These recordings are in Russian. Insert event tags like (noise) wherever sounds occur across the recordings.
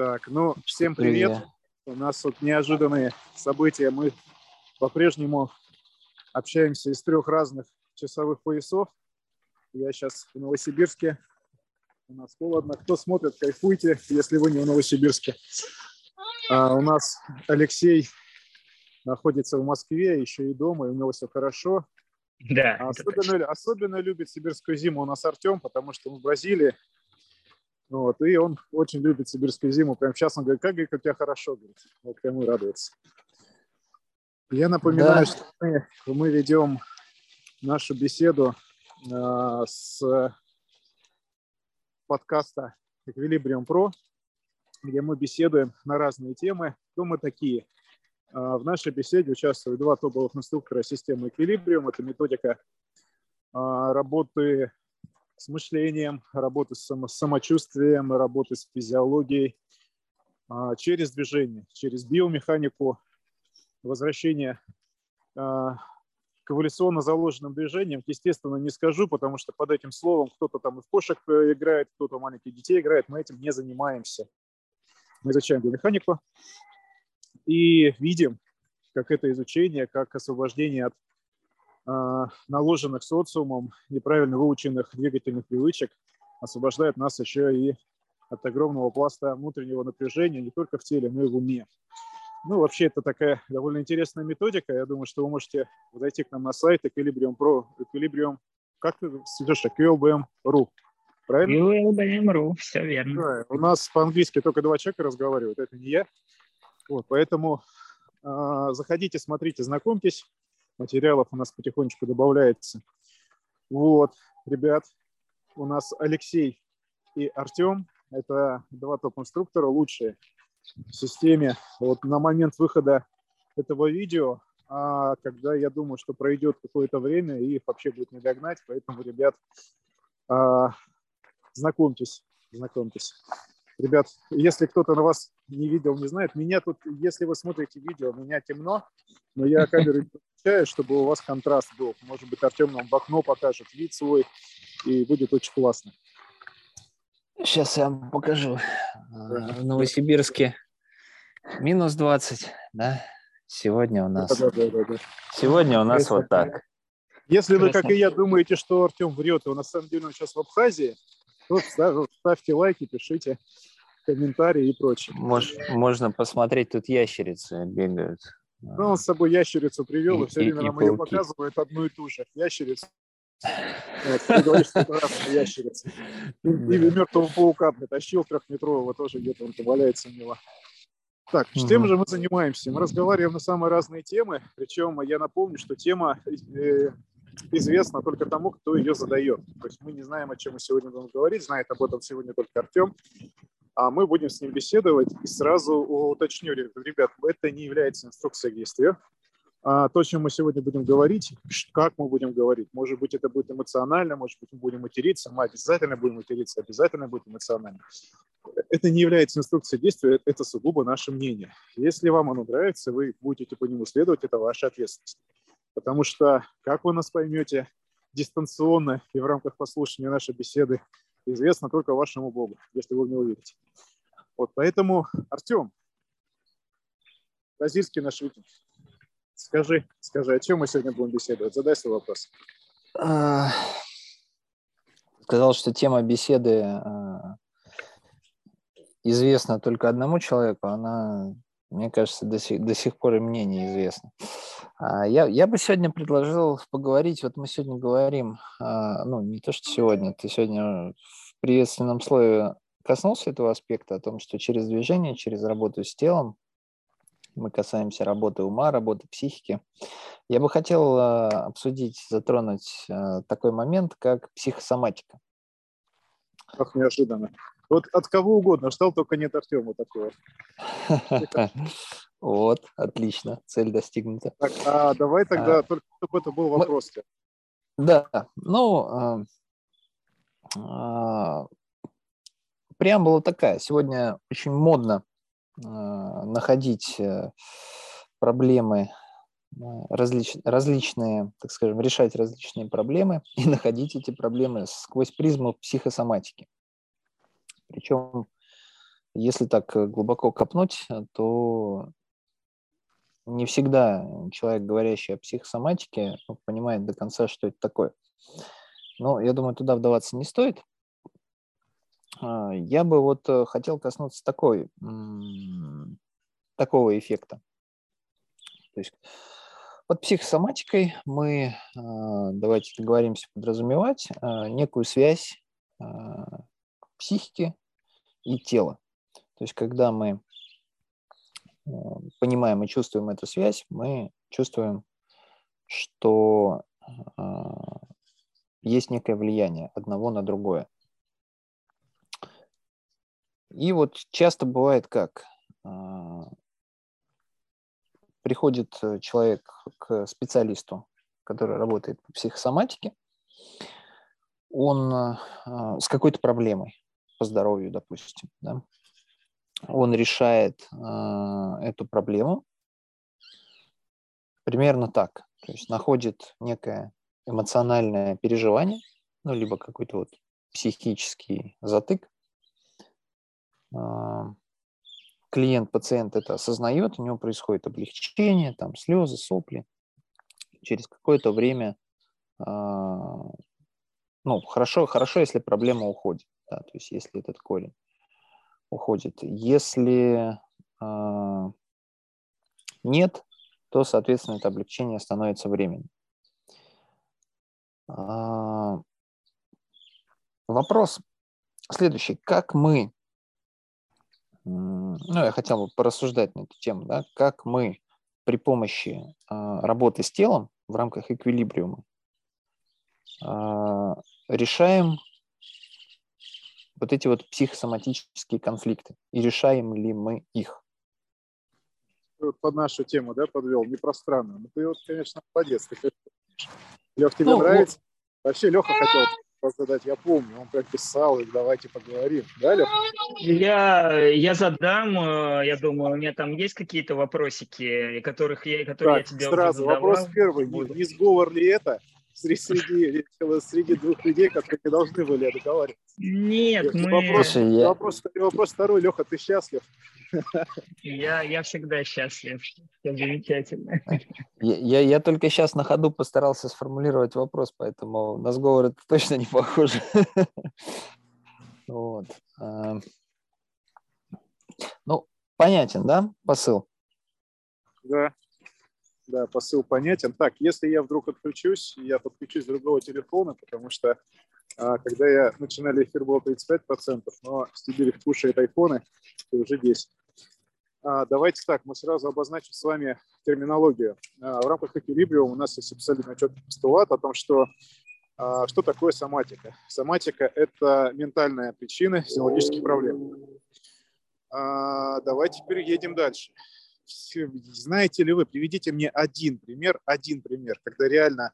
Так, ну, всем привет. привет. У нас тут неожиданные события. Мы по-прежнему общаемся из трех разных часовых поясов. Я сейчас в Новосибирске. У нас холодно. Кто смотрит, кайфуйте, если вы не в Новосибирске. А у нас Алексей находится в Москве, еще и дома, и у него все хорошо. Да. Особенно, особенно любит сибирскую зиму у нас Артем, потому что он в Бразилии. Вот, и он очень любит сибирскую зиму. Прямо сейчас он говорит, как, говорит, у тебя хорошо, говорит. Вот кому радуется. Я напоминаю, да. что мы, мы ведем нашу беседу э, с подкаста Equilibrium Pro, где мы беседуем на разные темы. Кто мы такие? Э, в нашей беседе участвуют два топовых инструктора системы Equilibrium. Это методика э, работы с мышлением, работы с самочувствием, работы с физиологией, а, через движение, через биомеханику, возвращение а, к эволюционно заложенным движениям, естественно, не скажу, потому что под этим словом кто-то там и в кошек э, играет, кто-то маленьких детей играет, мы этим не занимаемся. Мы изучаем биомеханику и видим, как это изучение, как освобождение от наложенных социумом неправильно выученных двигательных привычек освобождает нас еще и от огромного пласта внутреннего напряжения не только в теле, но и в уме. Ну, вообще, это такая довольно интересная методика. Я думаю, что вы можете зайти к нам на сайт Equilibrium Pro, Equilibrium, как ты сведешь, QLBM.ru. Правильно? QLBM.ru, все верно. Да, у нас по-английски только два человека разговаривают, это не я. Вот, поэтому э, заходите, смотрите, знакомьтесь материалов у нас потихонечку добавляется. Вот, ребят, у нас Алексей и Артем. Это два топ-инструктора, лучшие в системе. Вот на момент выхода этого видео, а когда я думаю, что пройдет какое-то время и их вообще будет не догнать, поэтому, ребят, а, знакомьтесь, знакомьтесь. Ребят, если кто-то на вас не видел, не знает, меня тут, если вы смотрите видео, меня темно, но я камеру (laughs) включаю, чтобы у вас контраст был. Может быть, Артем нам в окно покажет вид свой, и будет очень классно. Сейчас я вам покажу. Да. В Новосибирске минус 20, да? Сегодня у нас... Да, да, да, да. Сегодня у нас Это... вот так. Если вы, как и я, думаете, что Артем врет, и он на самом деле он сейчас в Абхазии, то ставьте лайки, пишите комментарии и прочее. Мож, можно посмотреть, тут ящерицы бегают. Ну, он с собой ящерицу привел, и, и все время и, нам ее показывает одну и ту же ящерицу. Вот, ты говоришь, что это разные ящерицы. И, и мертвого паука притащил трехметрового, тоже где-то он валяется у него. Так, чем же мы занимаемся? Мы разговариваем на самые разные темы, причем я напомню, что тема э, известна только тому, кто ее задает. То есть мы не знаем, о чем мы сегодня будем говорить, знает об этом сегодня только Артем а мы будем с ним беседовать. И сразу уточню, ребят, это не является инструкцией к действию. А то, о чем мы сегодня будем говорить, как мы будем говорить. Может быть, это будет эмоционально, может быть, мы будем материться, мы обязательно будем материться, обязательно будет эмоционально. Это не является инструкцией действия, это сугубо наше мнение. Если вам оно нравится, вы будете по нему следовать, это ваша ответственность. Потому что, как вы нас поймете, дистанционно и в рамках послушания нашей беседы известно только вашему Богу, если вы в него верите. Вот поэтому, Артем, бразильский наш викинг, скажи, скажи, о чем мы сегодня будем беседовать? Задай свой вопрос. А, сказал, что тема беседы а, известна только одному человеку, она, мне кажется, до сих, до сих пор и мне неизвестна. А, я, я бы сегодня предложил поговорить, вот мы сегодня говорим, а, ну, не то, что сегодня, ты сегодня в приветственном слове коснулся этого аспекта, о том, что через движение, через работу с телом, мы касаемся работы ума, работы психики. Я бы хотел а, обсудить, затронуть такой момент, как психосоматика. Как неожиданно. Вот от кого угодно, ждал только нет Артема такого. (laughs) Вот, отлично, цель достигнута. Так, а давай тогда, а, только чтобы это был вопрос. Да, ну, а, а, преамбула такая. Сегодня очень модно а, находить а, проблемы различ, различные, так скажем, решать различные проблемы (laughs) и находить эти проблемы сквозь призму психосоматики. Причем если так глубоко копнуть, то не всегда человек, говорящий о психосоматике, понимает до конца, что это такое. Но я думаю, туда вдаваться не стоит. А, я бы вот э, хотел коснуться такой, такого эффекта. То есть под психосоматикой мы, а, давайте договоримся подразумевать, а, некую связь психики и тела. То есть когда мы понимаем и чувствуем эту связь, мы чувствуем, что есть некое влияние одного на другое. И вот часто бывает как? А, приходит э, человек к специалисту, который работает по психосоматике, он с какой-то проблемой по здоровью, допустим, да, он решает а, эту проблему. Примерно так, то есть находит некое эмоциональное переживание, ну, либо какой-то вот психический затык, а, клиент, пациент это осознает, у него происходит облегчение, там слезы, сопли. Через какое-то время, а, ну, хорошо, хорошо, если проблема уходит, да, то есть если этот корень уходит. Если а, нет, то, соответственно, это облегчение становится временным. Вопрос следующий. Как мы ну, я хотел бы порассуждать на эту тему, да, как мы при помощи а, работы с телом в рамках эквилибриума а, решаем вот эти вот психосоматические конфликты и решаем ли мы их? Под нашу тему, да, подвел, не про страну. Ну, ты вот, конечно, молодец. Ты, Лех, тебе ну, нравится? Ну... Вообще, Леха хотел задать, я помню, он как писал, и давайте поговорим. Да, Лех? Я, я задам, э, я думаю, у меня там есть какие-то вопросики, которых я, которые так, я тебе сразу, уже вопрос первый, не, не сговор ли это среди, среди, среди двух людей, которые не должны были договариваться? Нет, мы... Вопрос, я... вопрос, вопрос второй, Леха, ты счастлив? Я, я всегда счастлив. Все замечательно. Я, я, я только сейчас на ходу постарался сформулировать вопрос, поэтому на сговор это точно не похоже. Вот. А, ну, понятен, да, посыл? Да, да, посыл понятен. Так, если я вдруг отключусь, я подключусь с другого телефона, потому что а, когда я начинали эфир было 35%, но Стебелев кушает айфоны, и уже 10. А, давайте так, мы сразу обозначим с вами терминологию. А, в рамках эквилибриума у нас есть абсолютно четкий постулат о том, что а, что такое соматика. Соматика – это ментальная причина физиологических проблем. Давайте переедем дальше. Знаете ли вы, приведите мне один пример, один пример, когда реально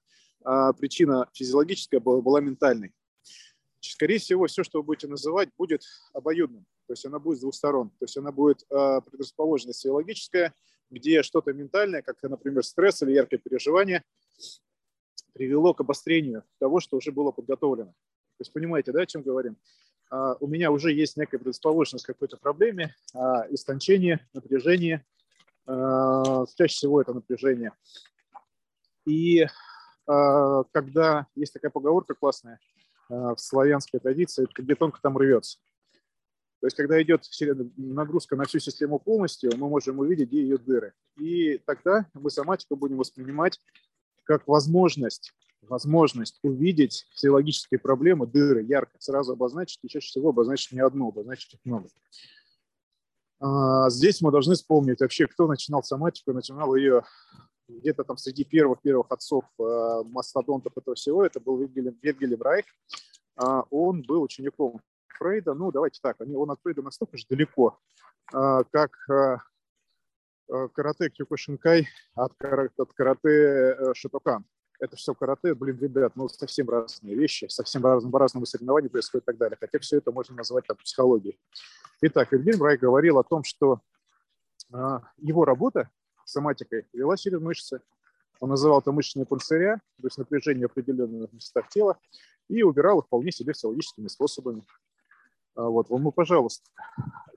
причина физиологическая была, была ментальной. Скорее всего, все, что вы будете называть, будет обоюдным. То есть она будет с двух сторон. То есть она будет э, предрасположенность физиологическая, где что-то ментальное, как, например, стресс или яркое переживание, привело к обострению того, что уже было подготовлено. То есть понимаете, да, о чем говорим? Uh, у меня уже есть некая предрасположенность к какой-то проблеме, истончение, напряжение, чаще всего это напряжение. И когда есть такая поговорка классная в славянской традиции, где тонко там рвется. То есть, когда идет нагрузка на всю систему полностью, мы можем увидеть, где ее дыры. И тогда мы соматику будем воспринимать как возможность, возможность увидеть физиологические проблемы, дыры, ярко, сразу обозначить, и чаще всего обозначить не одну, обозначить их много. А, здесь мы должны вспомнить вообще, кто начинал соматику, начинал ее где-то там среди первых-первых отцов э, мастодонтов этого всего, это был Вильгельм, Вильгельм Райх. А, он был учеником Фрейда, ну, давайте так, он от Фрейда настолько же далеко, а, как а, а, карате Кюкушинкай от, от карате э, Шатокан. Это все карате, блин, ребят, ну, совсем разные вещи, совсем разные, по-разному соревнования происходят и так далее. Хотя все это можно назвать там психологией. Итак, Вильгельм Рай говорил о том, что его работа соматикой вела через мышцы. Он называл это мышечные пульсаря, то есть напряжение в определенных местах тела, и убирал их вполне себе физиологическими способами. А вот, ну, пожалуйста,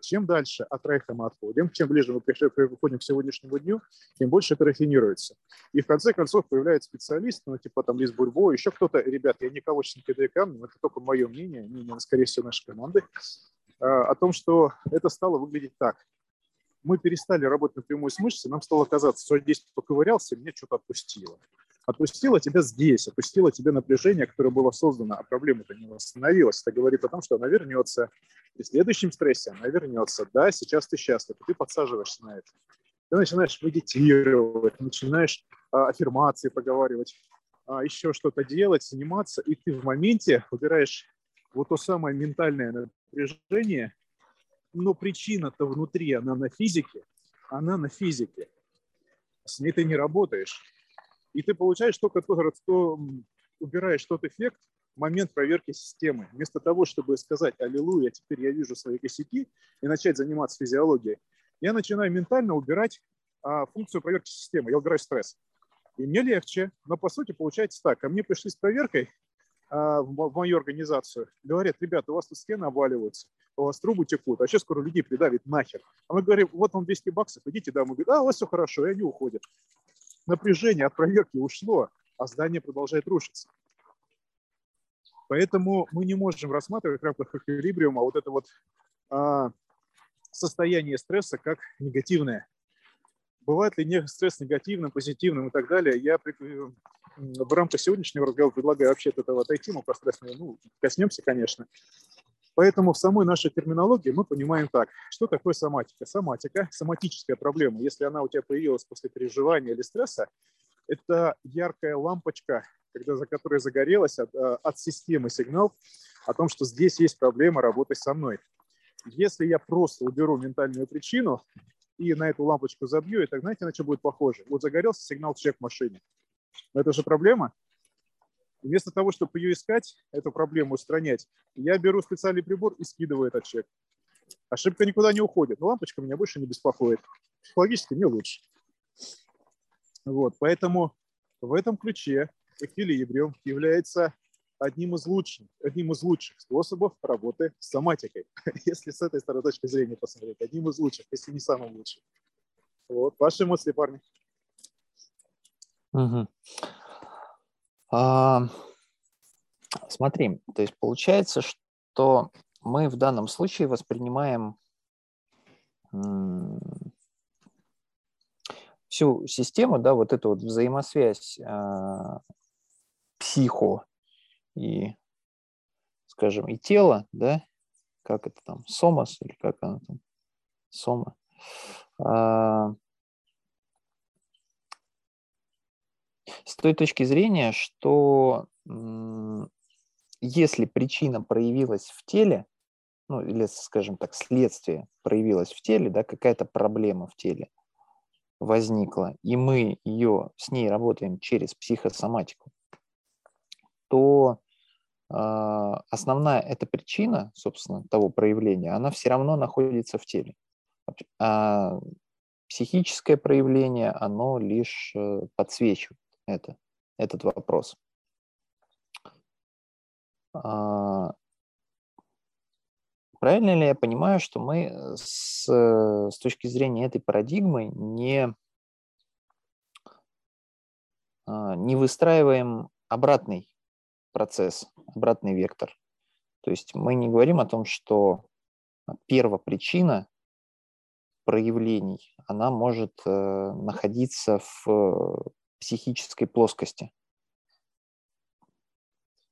чем дальше от рейха мы отходим, чем ближе мы приходим к сегодняшнему дню, тем больше это рафинируется. И в конце концов появляется специалист, ну, типа там Лиз Бульбо, еще кто-то, ребят, я никого сейчас не кидаю камнем, это только мое мнение, мнение, скорее всего, нашей команды, а, о том, что это стало выглядеть так. Мы перестали работать напрямую с мышцей, нам стало казаться, что я здесь поковырялся, меня что-то отпустило отпустила тебя здесь, отпустила тебе напряжение, которое было создано, а проблема-то не восстановилась. Это говорит о том, что она вернется. При следующем стрессе она вернется. Да, сейчас ты счастлив, ты подсаживаешься на это. Ты начинаешь медитировать, начинаешь а, аффирмации поговаривать, а, еще что-то делать, заниматься, и ты в моменте убираешь вот то самое ментальное напряжение, но причина-то внутри, она на физике, она на физике. С ней ты не работаешь и ты получаешь только то, что убираешь тот эффект, момент проверки системы. Вместо того, чтобы сказать «Аллилуйя, теперь я вижу свои косяки» и начать заниматься физиологией, я начинаю ментально убирать а, функцию проверки системы. Я убираю стресс. И мне легче, но по сути получается так. Ко мне пришли с проверкой а, в, в мою организацию. Говорят, ребята, у вас тут стены обваливаются, у вас трубы текут, а сейчас скоро людей придавит нахер. А мы говорим, вот вам 200 баксов, идите домой. Говорят, а, у вас все хорошо, и они уходят напряжение от проверки ушло, а здание продолжает рушиться. Поэтому мы не можем рассматривать в рамках эквилибриума вот это вот а, состояние стресса как негативное. Бывает ли не стресс негативным, позитивным и так далее? Я в рамках сегодняшнего разговора предлагаю вообще от этого отойти, мы про стресс ну, коснемся, конечно. Поэтому в самой нашей терминологии мы понимаем так, что такое соматика. Соматика, соматическая проблема, если она у тебя появилась после переживания или стресса, это яркая лампочка, когда, за которой загорелась от, э, от системы сигнал о том, что здесь есть проблема работы со мной. Если я просто уберу ментальную причину и на эту лампочку забью, это, знаете, на что будет похоже? Вот загорелся сигнал чек в машине. Это же проблема. Вместо того, чтобы ее искать, эту проблему устранять, я беру специальный прибор и скидываю этот чек. Ошибка никуда не уходит, но лампочка меня больше не беспокоит. Психологически мне лучше. Вот, поэтому в этом ключе эквилибриум является одним из лучших, одним из лучших способов работы с соматикой. (laughs) Если с этой стороны точки зрения посмотреть, одним из лучших, если не самым лучшим. Вот, ваши эмоции, парни. Угу. А, смотри, то есть получается, что мы в данном случае воспринимаем всю систему, да, вот эту вот взаимосвязь э, психо и, скажем, и тело, да, как это там, сомас или как она там, сома, э, с той точки зрения, что если причина проявилась в теле, ну или, скажем так, следствие проявилось в теле, да, какая-то проблема в теле возникла, и мы ее с ней работаем через психосоматику, то э, основная эта причина, собственно, того проявления, она все равно находится в теле. А психическое проявление, оно лишь э, подсвечивает это, этот вопрос. А, правильно ли я понимаю, что мы с, с точки зрения этой парадигмы не, а, не выстраиваем обратный процесс, обратный вектор? То есть мы не говорим о том, что первопричина проявлений, она может э, находиться в психической плоскости.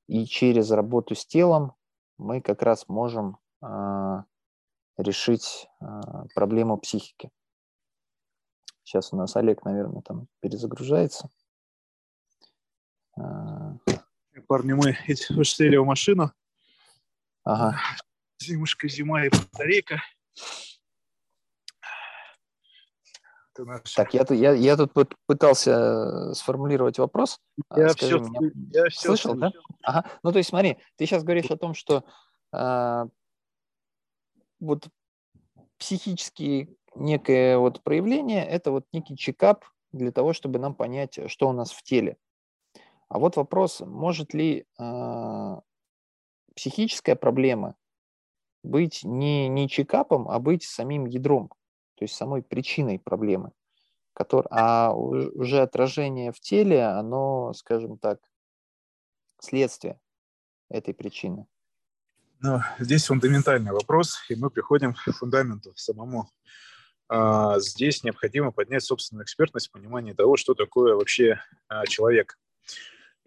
И через работу с телом мы как раз можем э, решить э, проблему психики. Сейчас у нас Олег, наверное, там перезагружается. Парни, мы вышли в машину. Ага. Зимушка, зима и батарейка. Наш... Так, я, я, я тут пытался сформулировать вопрос. А, я Скажи все, мне, я все слышал, слышал, да? Ага. Ну, то есть, смотри, ты сейчас говоришь о том, что э, вот психические некое вот проявление – это вот некий чекап для того, чтобы нам понять, что у нас в теле. А вот вопрос, может ли э, психическая проблема быть не, не чекапом, а быть самим ядром, то есть самой причиной проблемы. Который, а уже отражение в теле, оно, скажем так, следствие этой причины. Ну, здесь фундаментальный вопрос, и мы приходим к фундаменту самому. А, здесь необходимо поднять собственную экспертность, понимание того, что такое вообще а, человек.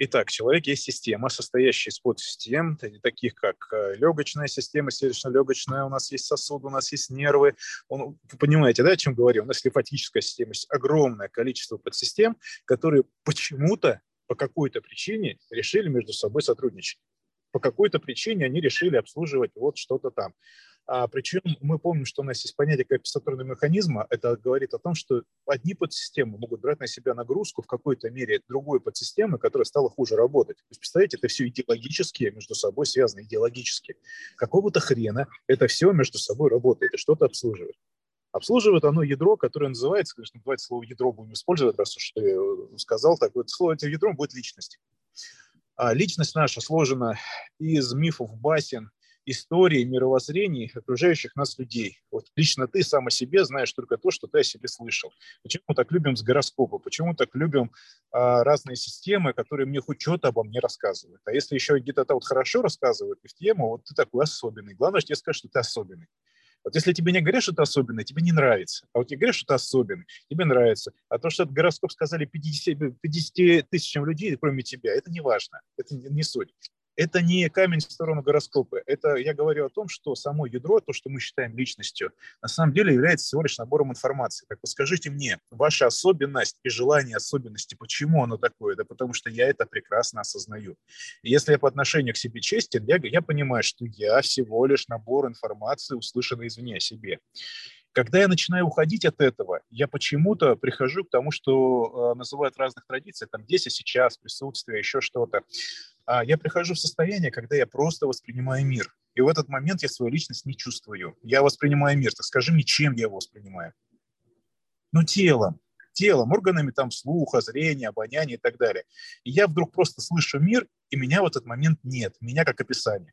Итак, человек есть система, состоящая из подсистем, таких как э, легочная система, сердечно-легочная, у нас есть сосуды, у нас есть нервы. Он, вы понимаете, да, о чем говорю? У нас лимфатическая система, есть огромное количество подсистем, которые почему-то, по какой-то причине решили между собой сотрудничать. По какой-то причине они решили обслуживать вот что-то там. А, причем мы помним, что у нас есть понятие компенсаторного механизма. Это говорит о том, что одни подсистемы могут брать на себя нагрузку в какой-то мере другой подсистемы, которая стала хуже работать. То есть, представляете, это все идеологически между собой связано, идеологически. Какого-то хрена это все между собой работает и что-то обслуживает. Обслуживает оно ядро, которое называется, конечно, называется слово ядро будем использовать, раз уж ты э, сказал так, вот слово этим ядром будет личность. А личность наша сложена из мифов, басен, истории, мировоззрений окружающих нас людей. Вот лично ты сам о себе знаешь только то, что ты о себе слышал. Почему мы так любим с гороскопа? Почему так любим а, разные системы, которые мне хоть что-то обо мне рассказывают? А если еще где-то вот хорошо рассказывают в тему, вот ты такой особенный. Главное, что тебе скажут, что ты особенный. Вот если тебе не говорят, что ты особенный, тебе не нравится. А вот тебе говорят, что ты особенный, тебе нравится. А то, что этот гороскоп сказали 50, 50 тысячам людей, кроме тебя, это не важно. Это не суть это не камень в сторону гороскопа. Это я говорю о том, что само ядро, то, что мы считаем личностью, на самом деле является всего лишь набором информации. Так вот скажите мне, ваша особенность и желание особенности, почему оно такое? Да потому что я это прекрасно осознаю. И если я по отношению к себе честен, я, я понимаю, что я всего лишь набор информации, услышанной извне о себе. Когда я начинаю уходить от этого, я почему-то прихожу к тому, что э, называют разных традициях, там здесь и сейчас, присутствие, еще что-то. А я прихожу в состояние, когда я просто воспринимаю мир. И в этот момент я свою личность не чувствую. Я воспринимаю мир. Так скажи мне, чем я его воспринимаю? Ну, телом телом, органами там слуха, зрения, обоняния и так далее. И я вдруг просто слышу мир, и меня в этот момент нет, меня как описание.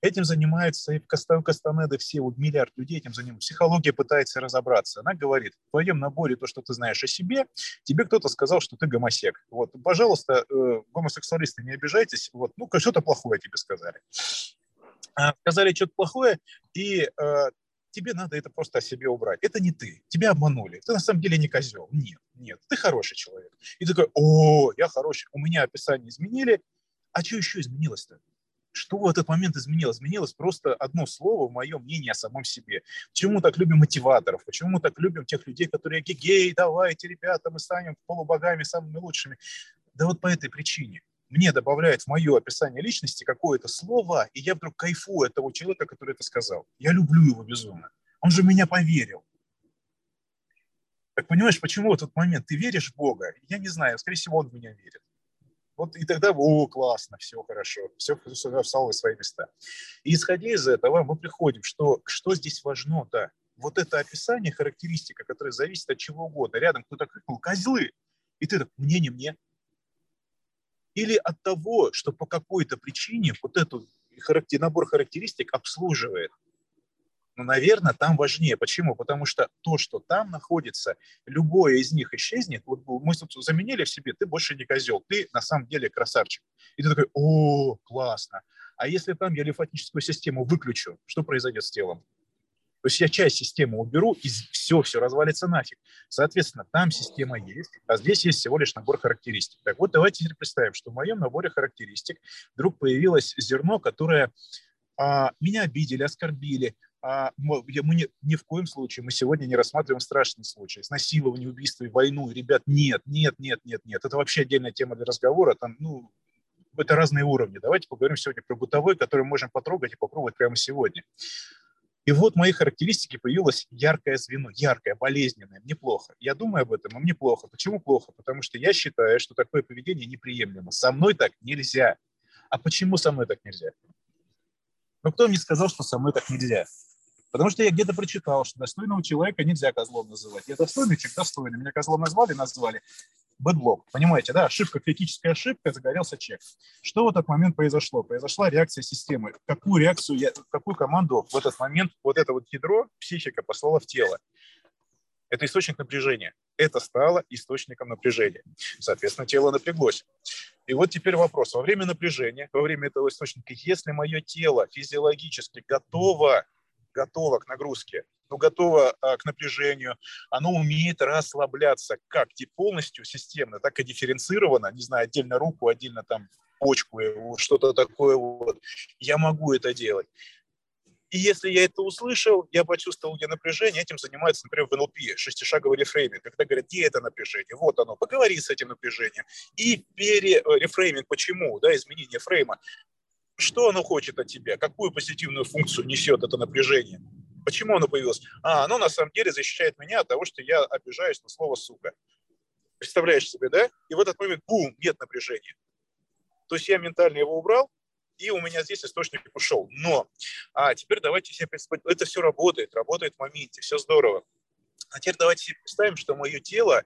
Этим занимается и Костав Кастанеда, все, вот миллиард людей этим занимаются. Психология пытается разобраться. Она говорит, в твоем наборе то, что ты знаешь о себе, тебе кто-то сказал, что ты гомосек. Вот, пожалуйста, э, гомосексуалисты, не обижайтесь, вот, ну, что-то плохое тебе сказали. А, сказали что-то плохое, и э, тебе надо это просто о себе убрать. Это не ты, тебя обманули, ты на самом деле не козел. Нет, нет, ты хороший человек. И ты такой, о, я хороший, у меня описание изменили, а что еще изменилось-то? Что в этот момент изменилось? Изменилось просто одно слово, мое мнение о самом себе. Почему мы так любим мотиваторов? Почему мы так любим тех людей, которые гей, давайте, ребята, мы станем полубогами самыми лучшими? Да вот по этой причине мне добавляет в мое описание личности какое-то слово, и я вдруг кайфую от того человека, который это сказал. Я люблю его безумно. Он же меня поверил. Так понимаешь, почему в этот момент ты веришь в Бога? Я не знаю, скорее всего, он в меня верит. Вот и тогда, о, классно, все хорошо, все, все встало в свои места. И исходя из этого, мы приходим, что, что здесь важно, да, вот это описание, характеристика, которая зависит от чего угодно. Рядом кто-то крикнул «козлы», и ты так «мне, не мне», или от того, что по какой-то причине вот этот характер, набор характеристик обслуживает. Ну, наверное, там важнее. Почему? Потому что то, что там находится, любое из них исчезнет. Вот мы заменили в себе, ты больше не козел, ты на самом деле красавчик. И ты такой, о, классно. А если там я лимфатическую систему выключу, что произойдет с телом? То есть я часть системы уберу, и все, все развалится нафиг. Соответственно, там система есть, а здесь есть всего лишь набор характеристик. Так вот, давайте теперь представим, что в моем наборе характеристик вдруг появилось зерно, которое а, меня обидели, оскорбили, а, мы, мы ни, ни в коем случае, мы сегодня не рассматриваем страшный случай, изнасилование, убийство и войну. Ребят, нет, нет, нет, нет, нет. Это вообще отдельная тема для разговора. Там, ну, это разные уровни. Давайте поговорим сегодня про бытовой, который мы можем потрогать и попробовать прямо сегодня. И вот в моей характеристике появилось яркое звено, яркое, болезненное. Мне плохо. Я думаю об этом, а мне плохо. Почему плохо? Потому что я считаю, что такое поведение неприемлемо. Со мной так нельзя. А почему со мной так нельзя? Ну, кто мне сказал, что со мной так нельзя? Потому что я где-то прочитал, что достойного человека нельзя козлом называть. Я достойный человек, достойный. Меня козлом назвали, назвали. Бэдлог. Понимаете, да, ошибка, критическая ошибка, загорелся чек. Что в этот момент произошло? Произошла реакция системы. Какую реакцию, я, какую команду в этот момент вот это вот ядро психика послала в тело? Это источник напряжения. Это стало источником напряжения. Соответственно, тело напряглось. И вот теперь вопрос. Во время напряжения, во время этого источника, если мое тело физиологически готово, готово к нагрузке, ну, готово а, к напряжению, оно умеет расслабляться как полностью системно, так и дифференцированно, не знаю, отдельно руку, отдельно там почку, что-то такое вот. Я могу это делать. И если я это услышал, я почувствовал, где напряжение, этим занимается, например, в НЛП, шестишаговый рефрейминг, когда говорят, где это напряжение, вот оно, поговори с этим напряжением. И перерефрейминг, э, почему, да, изменение фрейма, что оно хочет от тебя, какую позитивную функцию несет это напряжение, почему оно появилось. А, оно на самом деле защищает меня от того, что я обижаюсь на слово «сука». Представляешь себе, да? И в этот момент, бум, нет напряжения. То есть я ментально его убрал, и у меня здесь источник ушел. Но а теперь давайте себе представить, это все работает, работает в моменте, все здорово. А теперь давайте себе представим, что мое тело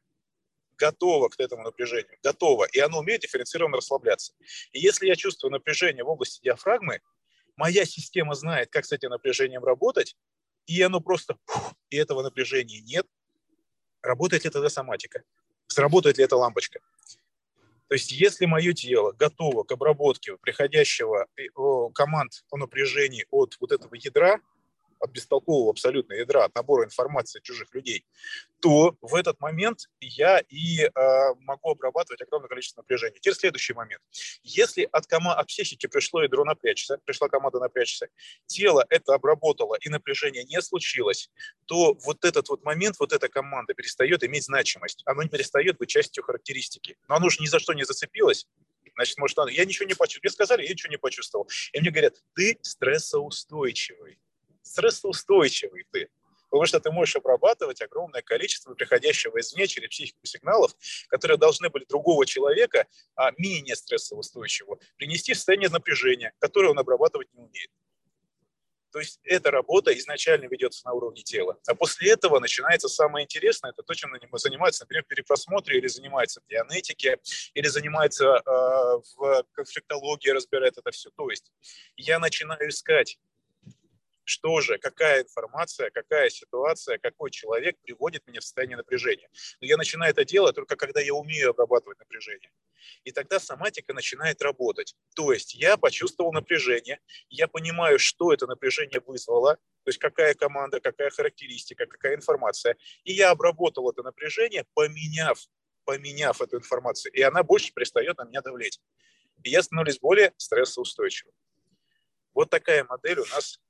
готово к этому напряжению, готово, и оно умеет дифференцированно расслабляться. И если я чувствую напряжение в области диафрагмы, моя система знает, как с этим напряжением работать, и оно просто, и этого напряжения нет. Работает ли тогда соматика? Сработает ли эта лампочка? То есть если мое тело готово к обработке приходящего э, команд о напряжении от вот этого ядра, от бестолкового абсолютно ядра, от набора информации чужих людей, то в этот момент я и э, могу обрабатывать огромное количество напряжения. Теперь следующий момент. Если от, кома- от психики пришло ядро напрячься, пришла команда напрячься, тело это обработало и напряжение не случилось, то вот этот вот момент, вот эта команда перестает иметь значимость. Она перестает быть частью характеристики. Но оно уже ни за что не зацепилось, значит, может, она, я ничего не почувствовал. Мне сказали, я ничего не почувствовал. И мне говорят, ты стрессоустойчивый стрессоустойчивый ты. Потому что ты можешь обрабатывать огромное количество приходящего извне через психику сигналов, которые должны были другого человека, а менее стрессоустойчивого, принести в состояние напряжения, которое он обрабатывать не умеет. То есть эта работа изначально ведется на уровне тела. А после этого начинается самое интересное, это то, чем занимается, например, в перепросмотре, или занимается в дианетике, или занимается э, в конфликтологии, разбирает это все. То есть я начинаю искать что же, какая информация, какая ситуация, какой человек приводит меня в состояние напряжения. Но я начинаю это делать только когда я умею обрабатывать напряжение. И тогда соматика начинает работать. То есть я почувствовал напряжение, я понимаю, что это напряжение вызвало, то есть какая команда, какая характеристика, какая информация. И я обработал это напряжение, поменяв, поменяв эту информацию. И она больше перестает на меня давлеть. И я становлюсь более стрессоустойчивым. Вот такая модель у нас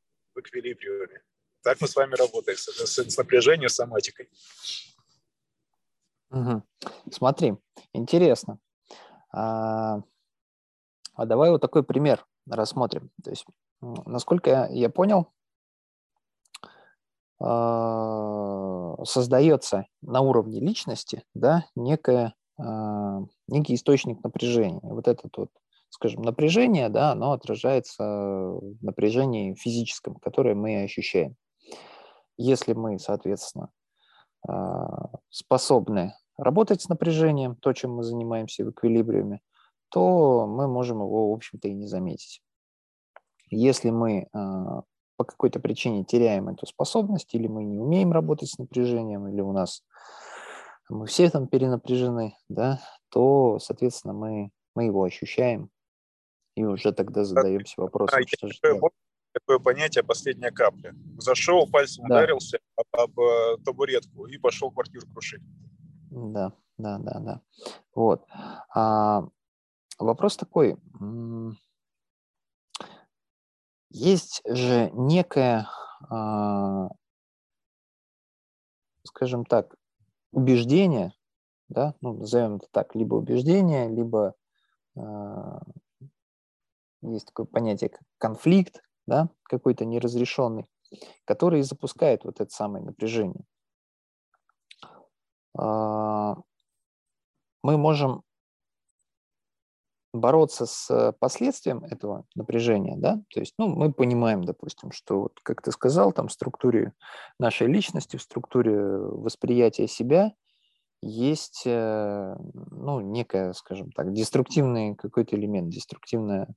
в эквилибриуме. Так мы с вами работаем с, с, с напряжением, с соматикой. Угу. Смотри, интересно. А, а давай вот такой пример рассмотрим. То есть, насколько я понял, а, создается на уровне личности да, некое, а, некий источник напряжения. Вот этот вот скажем, напряжение, да, оно отражается в напряжении физическом, которое мы ощущаем. Если мы, соответственно, а, способны работать с напряжением, то, чем мы занимаемся в эквилибриуме, то мы можем его, в общем-то, и не заметить. Если мы а, по какой-то причине теряем эту способность, или мы не умеем работать с напряжением, или у нас мы все там перенапряжены, да, то, соответственно, мы, мы его ощущаем, и уже тогда задаемся вопросом, а, что же такое, такое понятие «последняя капля». Зашел, пальцем да. ударился об, об э, табуретку и пошел квартиру крушить. Да, да, да, да. Вот. А, вопрос такой. Есть же некое, а, скажем так, убеждение, да, ну, назовем это так, либо убеждение, либо а, есть такое понятие, как конфликт, да, какой-то неразрешенный, который запускает вот это самое напряжение. А, мы можем бороться с последствием этого напряжения, да, то есть, ну, мы понимаем, допустим, что, вот, как ты сказал, там, в структуре нашей личности, в структуре восприятия себя есть, э, ну, некое, скажем так, деструктивный какой-то элемент, деструктивное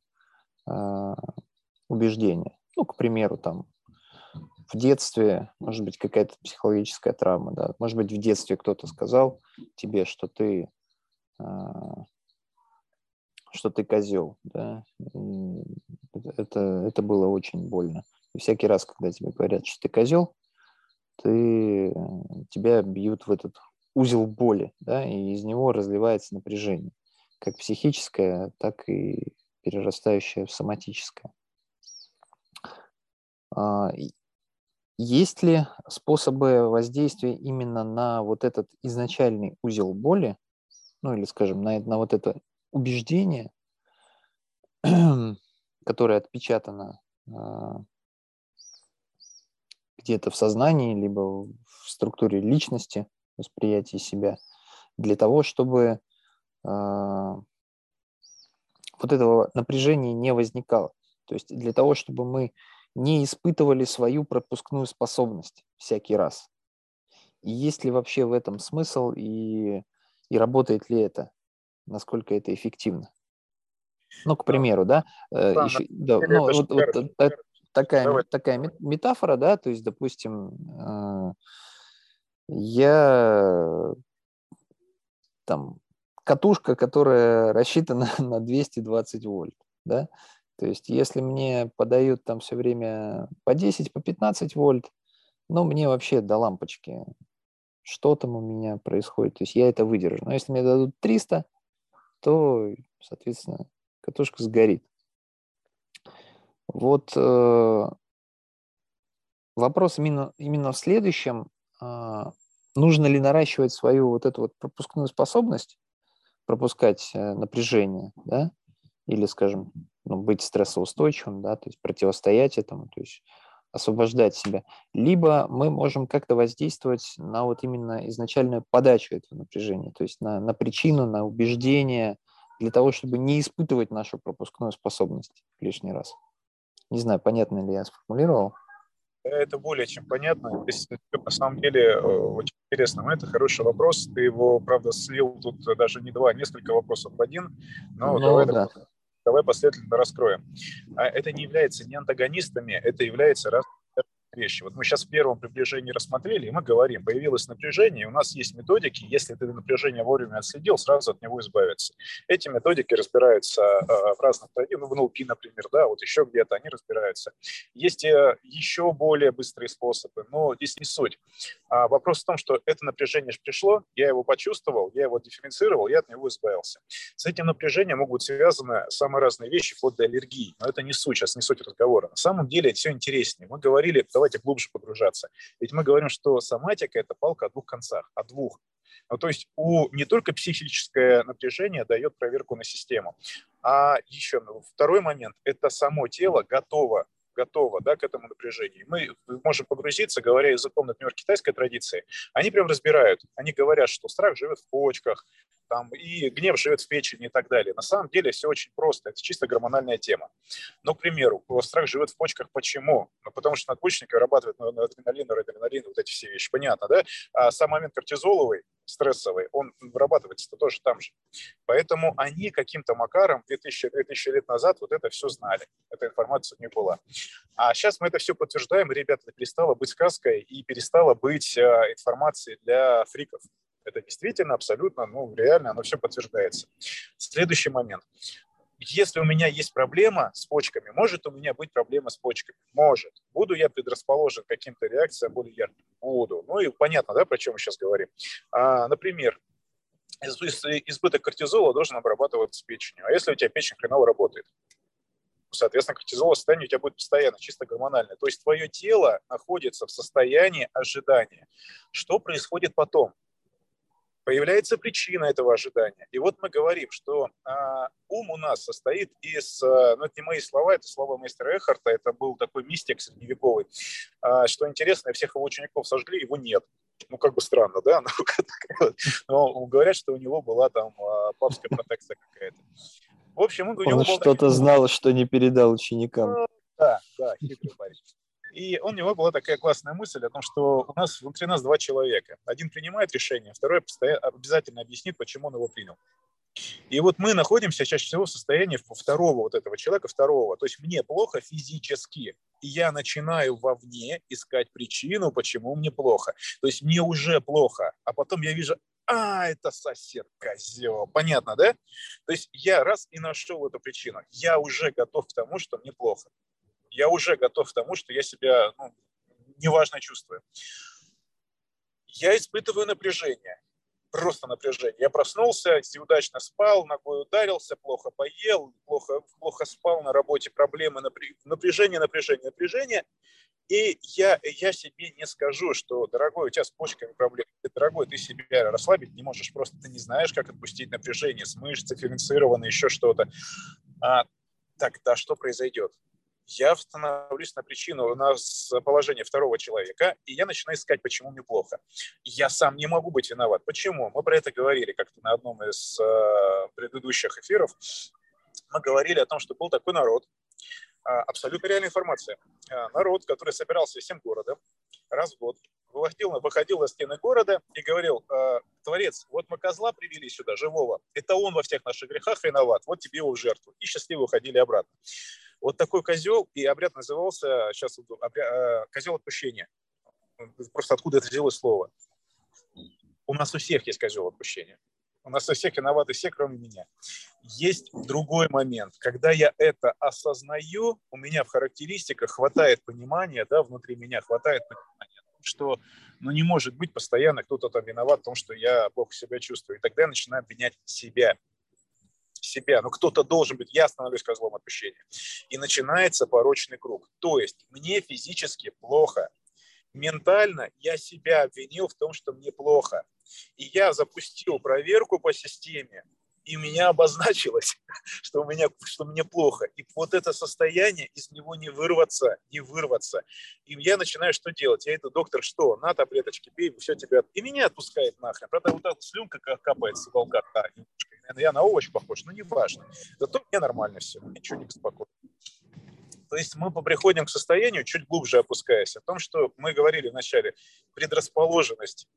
э, убеждение. Ну, к примеру, там, в детстве, может быть, какая-то психологическая травма, да, может быть, в детстве кто-то сказал тебе, что ты, э, что ты козел, да, это, это было очень больно. И всякий раз, когда тебе говорят, что ты козел, ты, тебя бьют в этот узел боли, да, и из него разливается напряжение, как психическое, так и перерастающее в соматическое. А, есть ли способы воздействия именно на вот этот изначальный узел боли, ну или, скажем, на, на вот это убеждение, (clears throat) которое отпечатано а, где-то в сознании, либо в структуре личности, восприятии себя, для того, чтобы э, вот этого напряжения не возникало. То есть для того, чтобы мы не испытывали свою пропускную способность всякий раз. И есть ли вообще в этом смысл и, и работает ли это? Насколько это эффективно? Ну, к примеру, да, э, да, еще, да ну, вот, вот, вот, такая, Давай. такая метафора, да, то есть, допустим, э, я там катушка, которая рассчитана (laughs) на 220 вольт, да, то есть если мне подают там все время по 10, по 15 вольт, ну, мне вообще до лампочки, что там у меня происходит, то есть я это выдержу. Но если мне дадут 300, то, соответственно, катушка сгорит. Вот э, вопрос именно, именно в следующем. Э, нужно ли наращивать свою вот эту вот пропускную способность, пропускать э, напряжение, да, или, скажем, ну, быть стрессоустойчивым, да, то есть противостоять этому, то есть освобождать себя. Либо мы можем как-то воздействовать на вот именно изначальную подачу этого напряжения, то есть на, на причину, на убеждение, для того, чтобы не испытывать нашу пропускную способность лишний раз. Не знаю, понятно ли я сформулировал. Это более чем понятно. Здесь, на самом деле, э, очень интересно. Это хороший вопрос. Ты его, правда, слил тут даже не два, а несколько вопросов в один. Но ну, давай, да. давай последовательно раскроем. А это не является не антагонистами, это является раз вещи. Вот мы сейчас в первом приближении рассмотрели, и мы говорим, появилось напряжение, у нас есть методики, если ты напряжение вовремя отследил, сразу от него избавиться. Эти методики разбираются э, в разных, ну, в НЛП, например, да, вот еще где-то они разбираются. Есть э, еще более быстрые способы, но здесь не суть. А вопрос в том, что это напряжение же пришло, я его почувствовал, я его дифференцировал, я от него избавился. С этим напряжением могут связаны самые разные вещи, вплоть до аллергии, но это не суть, сейчас не суть разговора. На самом деле это все интереснее. Мы говорили, давайте глубже погружаться. Ведь мы говорим, что соматика – это палка о двух концах, о двух. Ну, то есть у не только психическое напряжение дает проверку на систему, а еще ну, второй момент – это само тело готово готово да, к этому напряжению. Мы можем погрузиться, говоря языком, например, китайской традиции. Они прям разбирают. Они говорят, что страх живет в почках, там, и гнев живет в печени и так далее. На самом деле все очень просто, это чисто гормональная тема. Но, к примеру, страх живет в почках почему? Ну, потому что надпочечники вырабатывают адреналин, норадреналин, вот эти все вещи, понятно, да? А сам момент кортизоловый, стрессовый, он вырабатывается тоже там же. Поэтому они каким-то макаром 2000, 2000 лет назад вот это все знали. Эта информация не была. А сейчас мы это все подтверждаем, ребята, это перестало быть сказкой и перестало быть а, информацией для фриков. Это действительно абсолютно, ну, реально, оно все подтверждается. Следующий момент. Если у меня есть проблема с почками, может у меня быть проблема с почками? Может. Буду я предрасположен к каким-то реакциям более ярким? Буду. Ну и понятно, да, про чем мы сейчас говорим. А, например, избыток кортизола должен обрабатываться печенью. А если у тебя печень хреново работает? Соответственно, кортизол состояние у тебя будет постоянно, чисто гормональное. То есть твое тело находится в состоянии ожидания. Что происходит потом? Появляется причина этого ожидания. И вот мы говорим, что а, ум у нас состоит из, а, ну это не мои слова, это слова мастера Эхарта, это был такой мистик средневековый. А, что интересно, всех его учеников сожгли, его нет. Ну, как бы странно, да? (laughs) Но говорят, что у него была там папская протекция какая-то. В общем, он, Он что-то знал, что не передал ученикам. Да, да, хитрый парень. И у него была такая классная мысль о том, что у нас внутри нас два человека. Один принимает решение, второй обязательно объяснит, почему он его принял. И вот мы находимся чаще всего в состоянии второго вот этого человека, второго. То есть мне плохо физически, и я начинаю вовне искать причину, почему мне плохо. То есть мне уже плохо, а потом я вижу, а, это сосед козел. Понятно, да? То есть я раз и нашел эту причину. Я уже готов к тому, что мне плохо. Я уже готов к тому, что я себя ну, неважно чувствую. Я испытываю напряжение просто напряжение. Я проснулся, неудачно спал, ногой ударился, плохо поел, плохо, плохо спал на работе, проблемы, напряжение, напряжение, напряжение. И я, я себе не скажу, что, дорогой, у тебя с почками проблемы, дорогой, ты себя расслабить не можешь, просто ты не знаешь, как отпустить напряжение с мышц, дифференцированно, еще что-то. А, тогда что произойдет? Я становлюсь на причину, на положение второго человека, и я начинаю искать, почему мне плохо. Я сам не могу быть виноват. Почему? Мы про это говорили как-то на одном из э, предыдущих эфиров. Мы говорили о том, что был такой народ, э, абсолютно реальная информация. Э, народ, который собирался всем городом раз в год, выходил, выходил на стены города и говорил, э, Творец, вот мы козла привели сюда, живого, это он во всех наших грехах виноват, вот тебе его в жертву. И счастливо уходили обратно. Вот такой козел, и обряд назывался, сейчас обряд, э, козел отпущения. Просто откуда это взялось слово. У нас у всех есть козел отпущения. У нас у всех виноваты все, кроме меня. Есть другой момент. Когда я это осознаю, у меня в характеристиках хватает понимания, да, внутри меня хватает понимания, что ну, не может быть постоянно кто-то там виноват в том, что я плохо себя чувствую. И тогда я начинаю обвинять себя себя, но кто-то должен быть, я становлюсь козлом отпущения. И начинается порочный круг. То есть мне физически плохо, ментально я себя обвинил в том, что мне плохо. И я запустил проверку по системе, и у меня (laughs) обозначилось, что, у меня, что мне плохо. И вот это состояние, из него не вырваться, не вырваться. И я начинаю что делать? Я иду, доктор, что? На таблеточки, пей, все тебя... И меня отпускает нахрен. Правда, вот эта слюнка капает с уголка. Я на овощ похож, но не важно. Зато мне нормально все, ничего не беспокоит. То есть мы приходим к состоянию, чуть глубже опускаясь, о том, что мы говорили вначале, предрасположенность,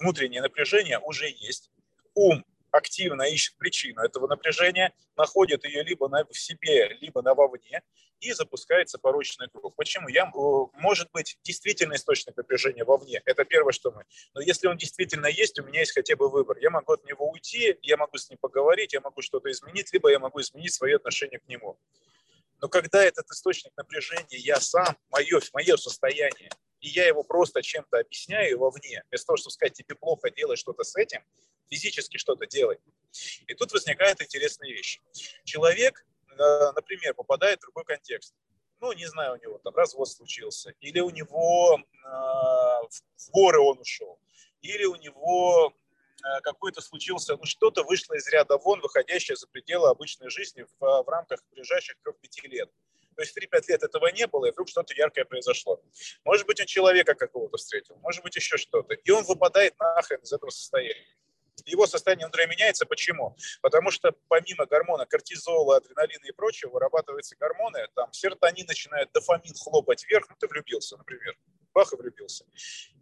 внутреннее напряжение уже есть. Ум активно ищет причину этого напряжения, находит ее либо на, в себе, либо на вовне, и запускается порочный круг. Почему? Я, может быть действительно источник напряжения вовне, это первое, что мы. Но если он действительно есть, у меня есть хотя бы выбор. Я могу от него уйти, я могу с ним поговорить, я могу что-то изменить, либо я могу изменить свое отношение к нему. Но когда этот источник напряжения, я сам, мое, мое состояние, и я его просто чем-то объясняю вовне, вместо того, чтобы сказать, тебе плохо, делай что-то с этим, физически что-то делай. И тут возникает интересная вещь. Человек, э, например, попадает в другой контекст. Ну, не знаю, у него там развод случился, или у него э, в горы он ушел, или у него э, какой-то случился, ну, что-то вышло из ряда вон, выходящее за пределы обычной жизни в, в рамках ближайших 3-5 лет. То есть 3-5 лет этого не было, и вдруг что-то яркое произошло. Может быть, он человека какого-то встретил, может быть, еще что-то. И он выпадает нахрен из этого состояния его состояние внутри меняется. Почему? Потому что помимо гормона кортизола, адреналина и прочего, вырабатываются гормоны, там серотонин начинает дофамин хлопать вверх, ну ты влюбился, например, бах и влюбился.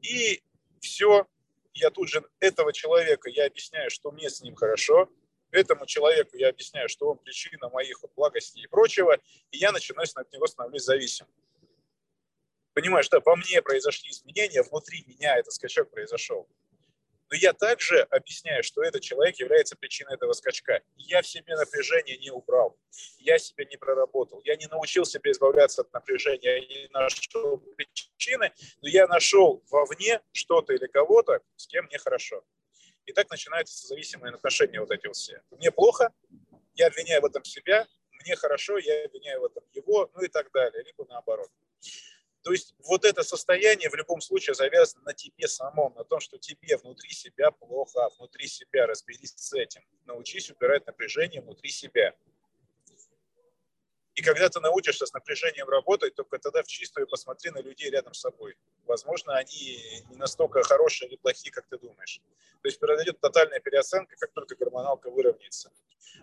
И все, я тут же этого человека, я объясняю, что мне с ним хорошо, этому человеку я объясняю, что он причина моих благостей и прочего, и я начинаю от него становлюсь зависим. Понимаешь, да, во мне произошли изменения, внутри меня этот скачок произошел. Но я также объясняю, что этот человек является причиной этого скачка. Я в себе напряжение не убрал, я себя не проработал, я не научил себя избавляться от напряжения, я не нашел причины, но я нашел вовне что-то или кого-то, с кем мне хорошо. И так начинаются зависимые отношения вот эти вот все. Мне плохо, я обвиняю в этом себя, мне хорошо, я обвиняю в этом его, ну и так далее, либо наоборот. То есть вот это состояние в любом случае завязано на тебе самом, на том, что тебе внутри себя плохо, внутри себя разберись с этим. Научись убирать напряжение внутри себя. И когда ты научишься с напряжением работать, только тогда в чистую посмотри на людей рядом с собой. Возможно, они не настолько хорошие или плохие, как ты думаешь. То есть произойдет тотальная переоценка, как только гормоналка выровняется.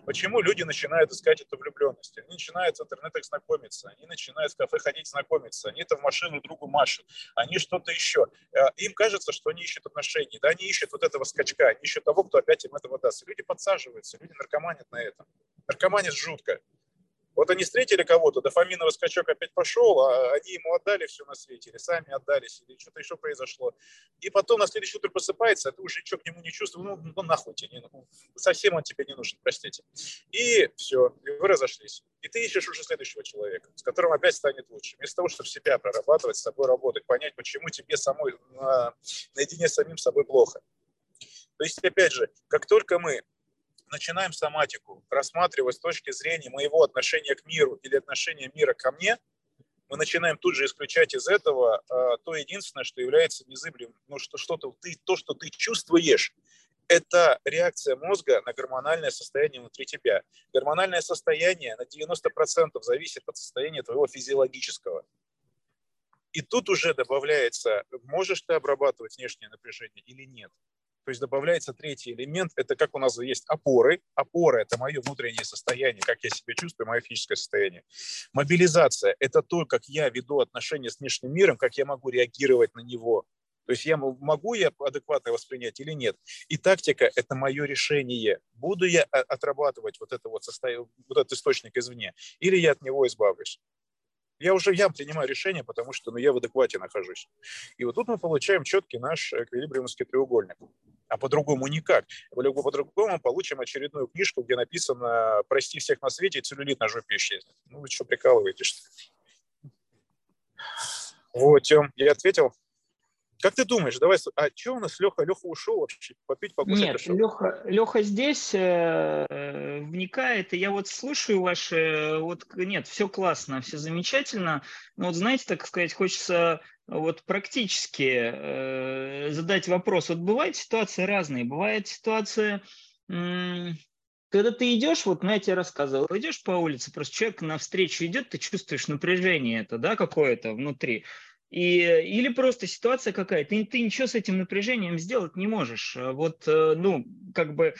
Почему люди начинают искать эту влюбленность? Они начинают в интернетах знакомиться, они начинают в кафе ходить знакомиться, они это в машину другу машут, они что-то еще. Э, им кажется, что они ищут отношений, да, они ищут вот этого скачка, они ищут того, кто опять им этого даст. И люди подсаживаются, люди наркоманят на этом. Наркоманят жутко. Вот они встретили кого-то, дофаминовый скачок опять пошел, а они ему отдали все на свете, или сами отдались, или что-то еще произошло. И потом на следующее утро просыпается, а ты уже ничего к нему не чувствуешь, ну, ну нахуй тебе, ну, совсем он тебе не нужен, простите. И все, и вы разошлись. И ты ищешь уже следующего человека, с которым опять станет лучше. Вместо того, чтобы себя прорабатывать, с собой работать, понять, почему тебе самой на, наедине с самим собой плохо. То есть, опять же, как только мы начинаем соматику рассматривать с точки зрения моего отношения к миру или отношения мира ко мне, мы начинаем тут же исключать из этого э, то единственное, что является незыблемым, ну, что что-то ты, то, что ты чувствуешь, это реакция мозга на гормональное состояние внутри тебя. Гормональное состояние на 90% зависит от состояния твоего физиологического. И тут уже добавляется, можешь ты обрабатывать внешнее напряжение или нет. То есть добавляется третий элемент, это как у нас есть опоры. Опоры – это мое внутреннее состояние, как я себя чувствую, мое физическое состояние. Мобилизация – это то, как я веду отношения с внешним миром, как я могу реагировать на него. То есть я могу я адекватно воспринять или нет. И тактика – это мое решение. Буду я а, отрабатывать вот, это вот, состояние, вот этот источник извне, или я от него избавлюсь. Я уже я принимаю решение, потому что ну, я в адеквате нахожусь. И вот тут мы получаем четкий наш эквилибриумский треугольник. А по-другому никак. По-другому получим очередную книжку, где написано «Прости всех на свете, целлюлит на жопе исчезнет». Ну вы что, прикалываетесь, Вот, Тем, я ответил. Как ты думаешь, давай, а что у нас Леха? Леха ушел вообще, попить, покушать Нет. Леха, Леха здесь э, вникает, и я вот слушаю ваши, вот нет, все классно, все замечательно, но вот знаете, так сказать, хочется вот практически э, задать вопрос. Вот бывают ситуации разные, бывает ситуация, когда ты идешь, вот на я тебе рассказывал, идешь по улице, просто человек навстречу идет, ты чувствуешь напряжение это, да, какое-то внутри. И, или просто ситуация какая-то, ты, ты ничего с этим напряжением сделать не можешь. Вот, э, ну, как бы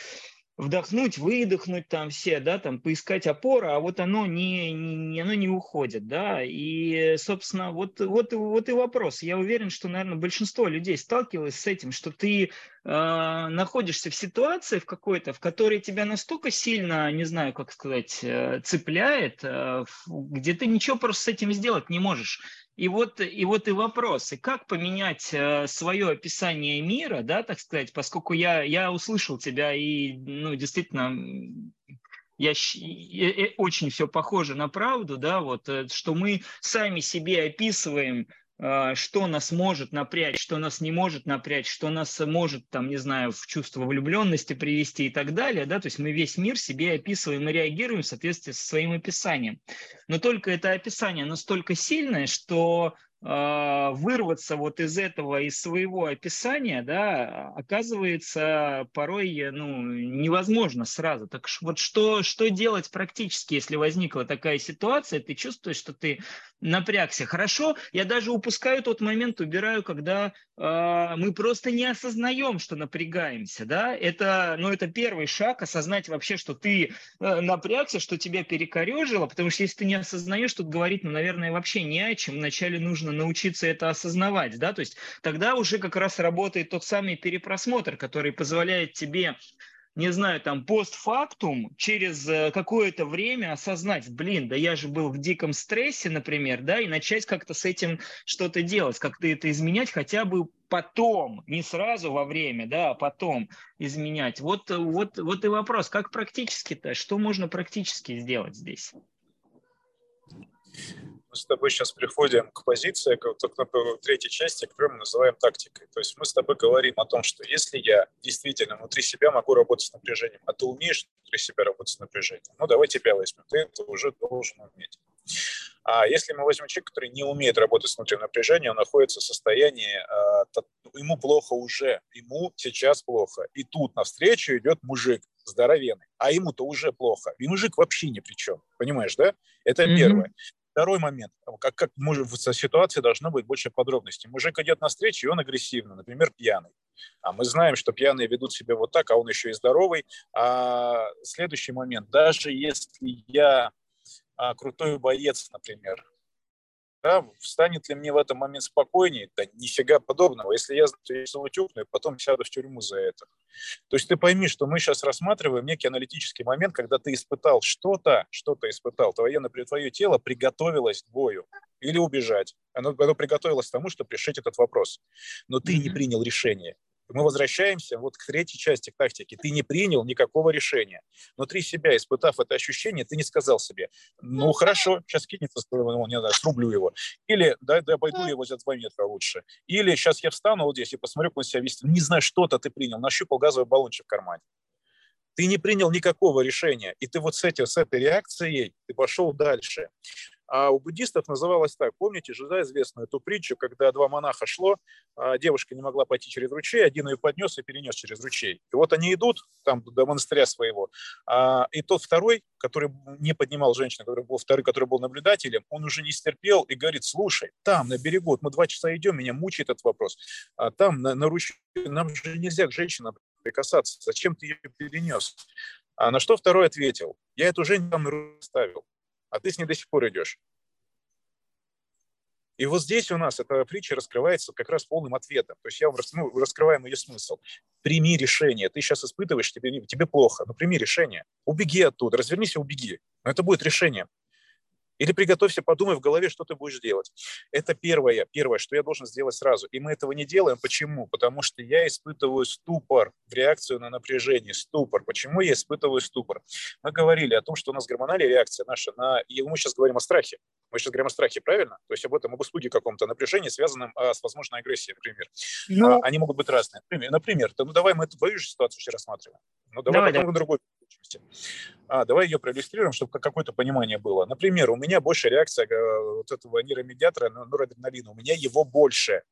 вдохнуть, выдохнуть там все, да, там поискать опору, а вот оно не, не, оно не уходит, да, и, собственно, вот, вот, вот и вопрос. Я уверен, что, наверное, большинство людей сталкивалось с этим, что ты э, находишься в ситуации в какой-то, в которой тебя настолько сильно, не знаю, как сказать, э, цепляет, э, где ты ничего просто с этим сделать не можешь и вот, и вот и вопрос, и как поменять э, свое описание мира, да, так сказать, поскольку я, я услышал тебя и, ну, действительно, я, очень все похоже на правду, да, вот, э, что мы сами себе описываем что нас может напрячь, что нас не может напрячь, что нас может, там, не знаю, в чувство влюбленности привести и так далее, да, то есть мы весь мир себе описываем и реагируем в соответствии со своим описанием. Но только это описание настолько сильное, что а, вырваться вот из этого, из своего описания, да, оказывается порой ну, невозможно сразу. Так вот что, что делать практически, если возникла такая ситуация, ты чувствуешь, что ты напрягся. Хорошо, я даже упускаю тот момент, убираю, когда э, мы просто не осознаем, что напрягаемся, да, это, ну, это первый шаг, осознать вообще, что ты э, напрягся, что тебя перекорежило, потому что если ты не осознаешь, тут говорить, ну, наверное, вообще не о чем, вначале нужно научиться это осознавать, да, то есть тогда уже как раз работает тот самый перепросмотр, который позволяет тебе не знаю, там, постфактум, через э, какое-то время осознать, блин, да я же был в диком стрессе, например, да, и начать как-то с этим что-то делать, как-то это изменять хотя бы потом, не сразу во время, да, а потом изменять. Вот, вот, вот и вопрос, как практически-то, что можно практически сделать здесь? Мы с тобой сейчас приходим к позиции, к, к третьей части, которую мы называем тактикой. То есть мы с тобой говорим о том, что если я действительно внутри себя могу работать с напряжением, а ты умеешь внутри себя работать с напряжением, ну давай тебя возьмем, ты это уже должен уметь. А если мы возьмем человека, который не умеет работать с внутренним напряжением, он находится в состоянии, ему плохо уже, ему сейчас плохо. И тут навстречу идет мужик – здоровенный, а ему-то уже плохо. И мужик вообще ни при чем, понимаешь, да? Это mm-hmm. первое. Второй момент. Как, как может, в ситуации должно быть больше подробностей. Мужик идет на встречу, и он агрессивный, например, пьяный. А мы знаем, что пьяные ведут себя вот так, а он еще и здоровый. А следующий момент. Даже если я а, крутой боец, например, да, станет ли мне в этом момент спокойнее? Да нифига подобного. Если я его тюкну, и потом сяду в тюрьму за это. То есть ты пойми, что мы сейчас рассматриваем некий аналитический момент, когда ты испытал что-то, что-то испытал, твое, например, твое тело приготовилось к бою или убежать. Оно, оно приготовилось к тому, чтобы решить этот вопрос. Но ты mm-hmm. не принял решение мы возвращаемся вот к третьей части к тактики. Ты не принял никакого решения. Внутри себя, испытав это ощущение, ты не сказал себе, ну хорошо, сейчас кинется, ну, не знаю, срублю его. Или да, да, обойду его за два метра лучше. Или сейчас я встану вот здесь и посмотрю, как он себя вести. Не знаю, что-то ты принял, нащупал газовый баллончик в кармане. Ты не принял никакого решения, и ты вот с, этим, с этой реакцией ты пошел дальше. А у буддистов называлось так. Помните же, да, известную эту притчу, когда два монаха шло, а девушка не могла пойти через ручей, один ее поднес и перенес через ручей. И вот они идут там до монастыря своего, а, и тот второй, который не поднимал женщину, который был второй, который был наблюдателем, он уже не стерпел и говорит, слушай, там на берегу, вот мы два часа идем, меня мучает этот вопрос, а там на, на ручей, нам же нельзя к женщинам прикасаться, зачем ты ее перенес? А на что второй ответил, я эту женщину там ставил а ты с ней до сих пор идешь. И вот здесь у нас эта притча раскрывается как раз полным ответом. То есть я вам ну, раскрываем ее смысл. Прими решение. Ты сейчас испытываешь, тебе, тебе плохо, но прими решение. Убеги оттуда, развернись и убеги. Но это будет решение. Или приготовься, подумай в голове, что ты будешь делать. Это первое, первое, что я должен сделать сразу. И мы этого не делаем. Почему? Потому что я испытываю ступор в реакцию на напряжение. Ступор. Почему я испытываю ступор? Мы говорили о том, что у нас гормональная реакция наша на... И мы сейчас говорим о страхе. Мы сейчас говорим о страхе, правильно? То есть об этом, об испуге каком-то напряжении, связанном а, с возможной агрессией, например. Ну. А, они могут быть разные. Например, ну давай мы эту твою же ситуацию сейчас рассматриваем. Ну давай, давай потом да. другой а, давай ее проиллюстрируем, чтобы какое-то понимание было. Например, у меня больше реакция э, вот этого нейромедиатора, норадреналина, у меня его больше.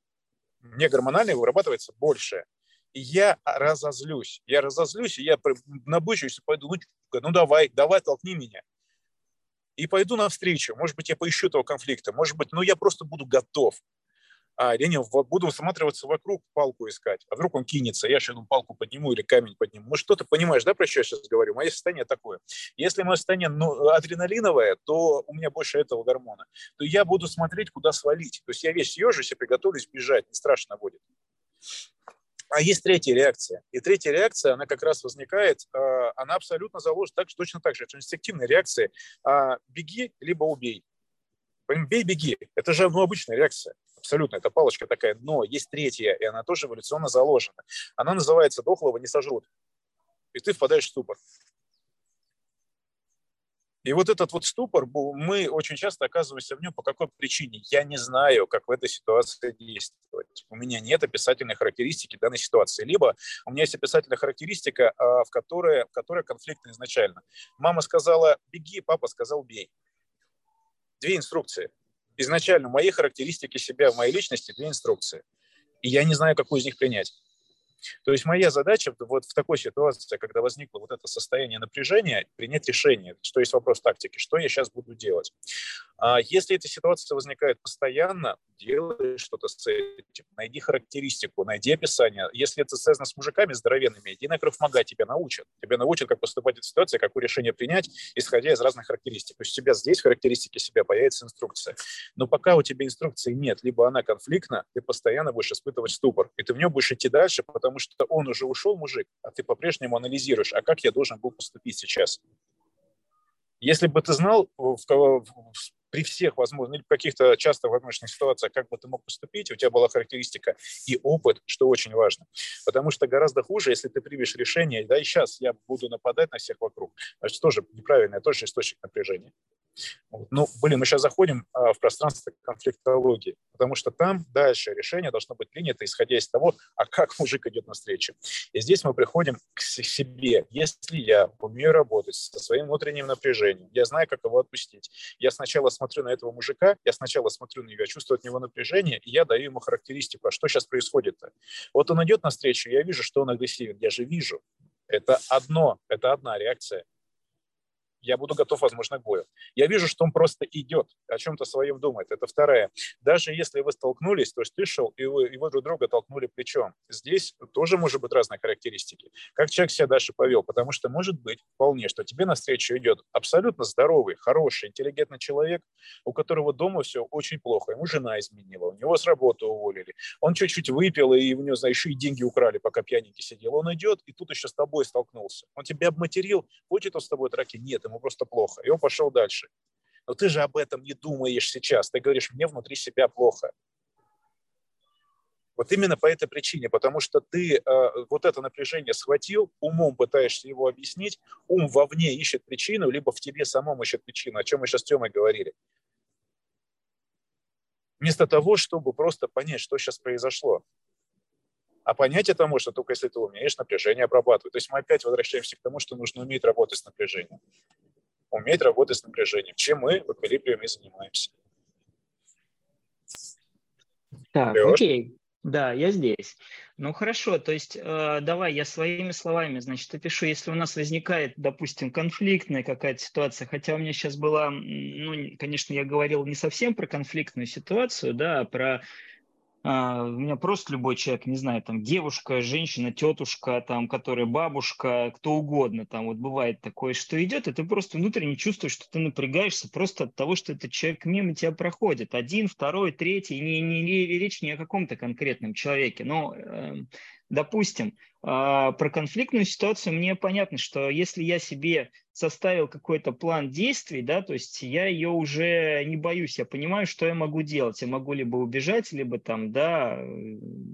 Мне гормонально вырабатывается больше. И я разозлюсь. Я разозлюсь, и я набычусь и пойду, ну, ну давай, давай, толкни меня. И пойду навстречу. Может быть, я поищу этого конфликта. Может быть, ну я просто буду готов а не буду всматриваться вокруг, палку искать. А вдруг он кинется, я сейчас палку подниму или камень подниму. Ну что ты понимаешь, да, про что я сейчас говорю? Мое состояние такое. Если мое состояние ну, адреналиновое, то у меня больше этого гормона. То я буду смотреть, куда свалить. То есть я весь съежусь и приготовлюсь бежать, не страшно будет. А есть третья реакция. И третья реакция, она как раз возникает, а, она абсолютно заложена так, точно так же. Это инстинктивная реакция. А, беги, либо убей. Бей, беги. Это же ну, обычная реакция абсолютно, это палочка такая, но есть третья, и она тоже эволюционно заложена. Она называется «дохлого не сожрут». И ты впадаешь в ступор. И вот этот вот ступор, мы очень часто оказываемся в нем по какой причине? Я не знаю, как в этой ситуации действовать. У меня нет описательной характеристики данной ситуации. Либо у меня есть описательная характеристика, а, в которой, в которой конфликтна изначально. Мама сказала «беги», папа сказал «бей». Две инструкции изначально мои характеристики себя, моей личности две инструкции. И я не знаю, какую из них принять. То есть моя задача вот в такой ситуации, когда возникло вот это состояние напряжения, принять решение, что есть вопрос тактики, что я сейчас буду делать. А если эта ситуация возникает постоянно, делай что-то с этим, найди характеристику, найди описание. Если это связано с мужиками здоровенными, иди на кровмага, тебя научат. Тебя научат, как поступать в этой ситуации, какое решение принять, исходя из разных характеристик. То есть у тебя здесь характеристики себя, появится инструкция. Но пока у тебя инструкции нет, либо она конфликтна, ты постоянно будешь испытывать ступор, и ты в нем будешь идти дальше, потому что он уже ушел, мужик, а ты по-прежнему анализируешь, а как я должен был поступить сейчас. Если бы ты знал, в, в, при всех возможных, или каких-то часто возможных ситуациях, как бы ты мог поступить, у тебя была характеристика и опыт, что очень важно. Потому что гораздо хуже, если ты примешь решение, да, и сейчас я буду нападать на всех вокруг, значит, тоже неправильно, тоже источник напряжения. Ну, блин, мы сейчас заходим а, в пространство конфликтологии, потому что там дальше решение должно быть принято, исходя из того, а как мужик идет навстречу. И здесь мы приходим к себе. Если я умею работать со своим внутренним напряжением, я знаю, как его отпустить. Я сначала смотрю на этого мужика, я сначала смотрю на него, чувствую от него напряжение, и я даю ему характеристику, а что сейчас происходит-то. Вот он идет навстречу, я вижу, что он агрессивен, я же вижу, Это одно, это одна реакция я буду готов, возможно, к бою. Я вижу, что он просто идет, о чем-то своем думает. Это вторая. Даже если вы столкнулись, то есть ты шел, и вы, вы друг друга толкнули плечом. Здесь тоже может быть разные характеристики. Как человек себя дальше повел? Потому что может быть вполне, что тебе навстречу идет абсолютно здоровый, хороший, интеллигентный человек, у которого дома все очень плохо. Ему жена изменила, у него с работы уволили. Он чуть-чуть выпил, и у него, знаешь, и деньги украли, пока пьяненький сидел. Он идет, и тут еще с тобой столкнулся. Он тебя обматерил, хочет он с тобой драки? Нет, ему просто плохо. И он пошел дальше. Но ты же об этом не думаешь сейчас. Ты говоришь, мне внутри себя плохо. Вот именно по этой причине, потому что ты э, вот это напряжение схватил, умом пытаешься его объяснить, ум вовне ищет причину, либо в тебе самом ищет причину, о чем мы сейчас с Тёмой говорили. Вместо того, чтобы просто понять, что сейчас произошло. А понять это можно только если ты умеешь напряжение обрабатывать. То есть мы опять возвращаемся к тому, что нужно уметь работать с напряжением. Уметь работать с напряжением. Чем мы в эквилибриуме занимаемся. Так, Леш? окей. Да, я здесь. Ну хорошо, то есть э, давай я своими словами, значит, опишу, если у нас возникает, допустим, конфликтная какая-то ситуация, хотя у меня сейчас была, ну, конечно, я говорил не совсем про конфликтную ситуацию, да, а про а, у меня просто любой человек, не знаю, там девушка, женщина, тетушка, там, которая бабушка, кто угодно, там вот бывает такое, что идет, и ты просто внутренне чувствуешь, что ты напрягаешься просто от того, что этот человек мимо тебя проходит. Один, второй, третий, не, не, не речь не о каком-то конкретном человеке, но э, допустим, а, про конфликтную ситуацию мне понятно, что если я себе составил какой-то план действий, да, то есть я ее уже не боюсь, я понимаю, что я могу делать. Я могу либо убежать, либо там, да,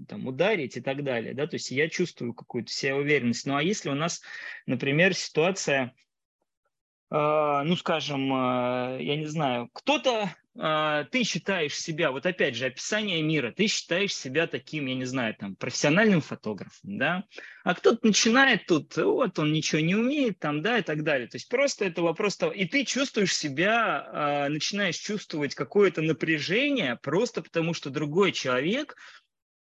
там ударить и так далее, да, то есть я чувствую какую-то себе уверенность. Ну а если у нас, например, ситуация, э, ну скажем, э, я не знаю, кто-то а, ты считаешь себя, вот опять же, описание мира, ты считаешь себя таким, я не знаю, там, профессиональным фотографом, да, а кто-то начинает тут, вот, он ничего не умеет, там, да, и так далее. То есть просто это вопрос того, и ты чувствуешь себя, начинаешь чувствовать какое-то напряжение просто потому, что другой человек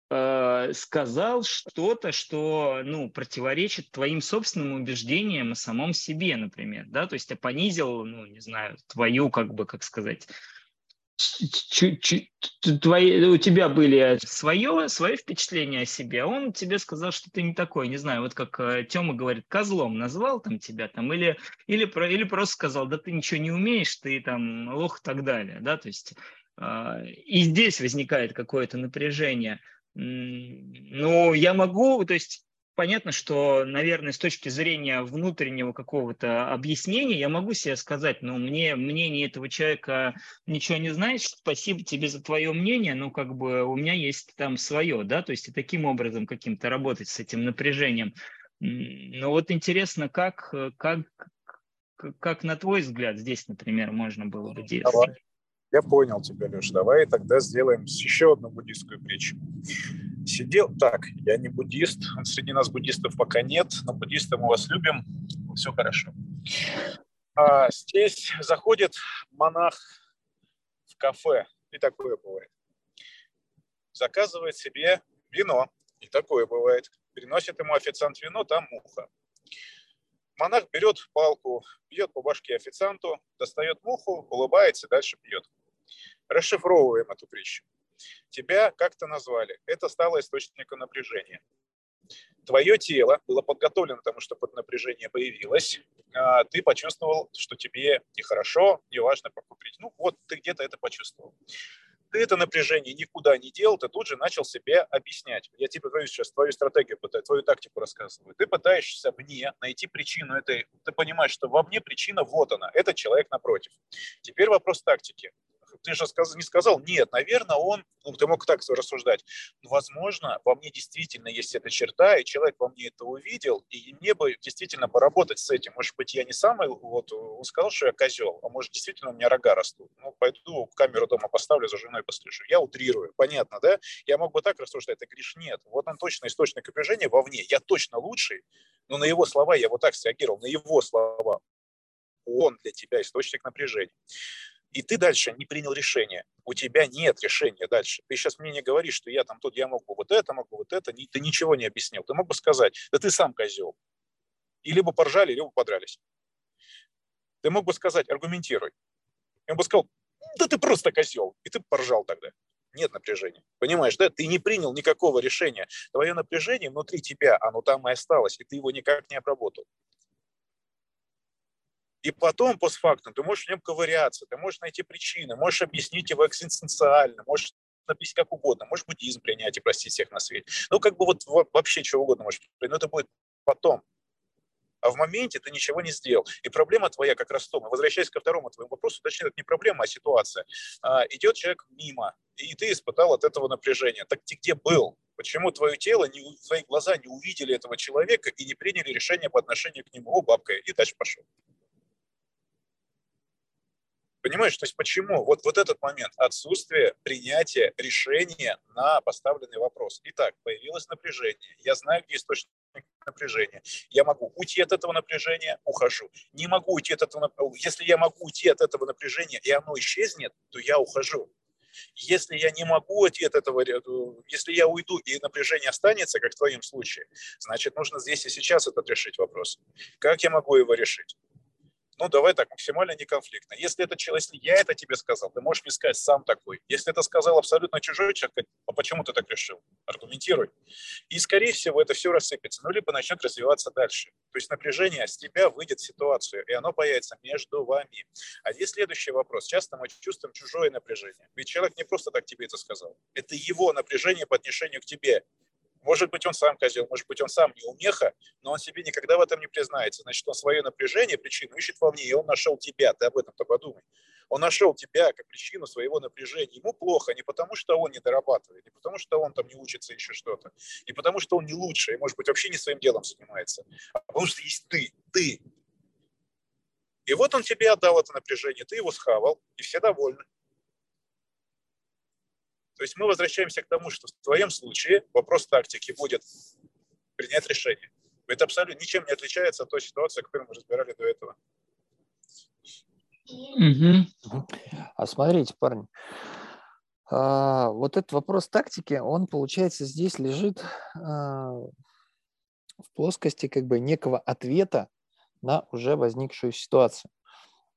а, сказал что-то, что ну, противоречит твоим собственным убеждениям о самом себе, например, да, то есть понизил, ну, не знаю, твою, как бы, как сказать, твои, у тебя были свое, свое впечатление о себе, он тебе сказал, что ты не такой, не знаю, вот как э, Тёма говорит, козлом назвал там тебя там, или, или, про, или просто сказал, да ты ничего не умеешь, ты там лох и так далее, да, то есть э, и здесь возникает какое-то напряжение. Ну, я могу, то есть понятно, что, наверное, с точки зрения внутреннего какого-то объяснения я могу себе сказать, ну, мне мнение этого человека ничего не знает, спасибо тебе за твое мнение, но как бы у меня есть там свое, да, то есть и таким образом каким-то работать с этим напряжением. Ну вот интересно, как, как, как на твой взгляд здесь, например, можно было бы действовать? Я понял тебя, Леша. Давай тогда сделаем еще одну буддийскую притчу. Сидел, так, я не буддист, среди нас буддистов пока нет, но буддисты мы вас любим, все хорошо. А здесь заходит монах в кафе, и такое бывает. Заказывает себе вино, и такое бывает. Приносит ему официант вино, там муха. Монах берет палку, бьет по башке официанту, достает муху, улыбается, дальше пьет. Расшифровываем эту притчу. Тебя как-то назвали. Это стало источником напряжения. Твое тело было подготовлено к тому, чтобы напряжение появилось. А ты почувствовал, что тебе нехорошо, неважно, покупить. Ну вот ты где-то это почувствовал ты это напряжение никуда не делал, ты тут же начал себе объяснять. Я тебе говорю сейчас твою стратегию, твою тактику рассказываю. Ты пытаешься вне найти причину этой, ты понимаешь, что во мне причина вот она, этот человек напротив. Теперь вопрос тактики ты же не сказал, нет, наверное, он, ну, ты мог так рассуждать, ну, возможно, во мне действительно есть эта черта, и человек во мне это увидел, и мне бы действительно поработать с этим. Может быть, я не самый, вот, он сказал, что я козел, а может, действительно у меня рога растут. Ну, пойду камеру дома поставлю, за женой пострижу. Я утрирую, понятно, да? Я мог бы так рассуждать, ты говоришь, нет, вот он точно источник напряжения вовне, я точно лучший, но на его слова я вот так среагировал, на его слова. Он для тебя источник напряжения и ты дальше не принял решение. У тебя нет решения дальше. Ты сейчас мне не говоришь, что я там тут, я мог бы вот это, мог бы вот это. Ты ничего не объяснил. Ты мог бы сказать, да ты сам козел. И либо поржали, либо подрались. Ты мог бы сказать, аргументируй. Я бы сказал, да ты просто козел. И ты поржал тогда. Нет напряжения. Понимаешь, да? Ты не принял никакого решения. Твое напряжение внутри тебя, оно там и осталось, и ты его никак не обработал. И потом, постфактум, ты можешь в нем ковыряться, ты можешь найти причины, можешь объяснить его экзистенциально, можешь написать как угодно, можешь буддизм принять и простить всех на свете. Ну, как бы вот вообще чего угодно можешь принять, но это будет потом. А в моменте ты ничего не сделал. И проблема твоя как раз в том, возвращаясь ко второму твоему вопросу, точнее, это не проблема, а ситуация. А, идет человек мимо, и ты испытал от этого напряжения. Так ты где был? Почему твое тело, не, твои глаза не увидели этого человека и не приняли решение по отношению к нему? О, бабка, и дальше пошел. Понимаешь, то есть почему? Вот, вот этот момент отсутствие принятия решения на поставленный вопрос. Итак, появилось напряжение. Я знаю, где источник напряжения. Я могу уйти от этого напряжения, ухожу. Не могу уйти от этого. Если я могу уйти от этого напряжения, и оно исчезнет, то я ухожу. Если я не могу уйти от этого, э, если я уйду и напряжение останется, как в твоем случае, значит, нужно здесь и сейчас этот решить вопрос. Как я могу его решить? Ну, давай так, максимально неконфликтно. Если это если я это тебе сказал, ты можешь мне сказать сам такой. Если это сказал абсолютно чужой человек, а почему ты так решил? Аргументируй. И, скорее всего, это все рассыпется, ну, либо начнет развиваться дальше. То есть напряжение с тебя выйдет в ситуацию, и оно появится между вами. А здесь следующий вопрос. Часто мы чувствуем чужое напряжение. Ведь человек не просто так тебе это сказал. Это его напряжение по отношению к тебе. Может быть, он сам козел, может быть, он сам не умеха, но он себе никогда в этом не признается. Значит, он свое напряжение, причину ищет вовне, и он нашел тебя. Ты об этом-то подумай. Он нашел тебя как причину своего напряжения. Ему плохо не потому, что он не дорабатывает, не потому, что он там не учится еще что-то, не потому, что он не лучше, и, может быть, вообще не своим делом занимается, а потому что есть ты, ты. И вот он тебе отдал это напряжение, ты его схавал, и все довольны. То есть мы возвращаемся к тому, что в твоем случае вопрос тактики будет принять решение. Это абсолютно ничем не отличается от той ситуации, которую мы разбирали до этого. А смотрите, парни, а, вот этот вопрос тактики, он, получается, здесь лежит а, в плоскости как бы некого ответа на уже возникшую ситуацию.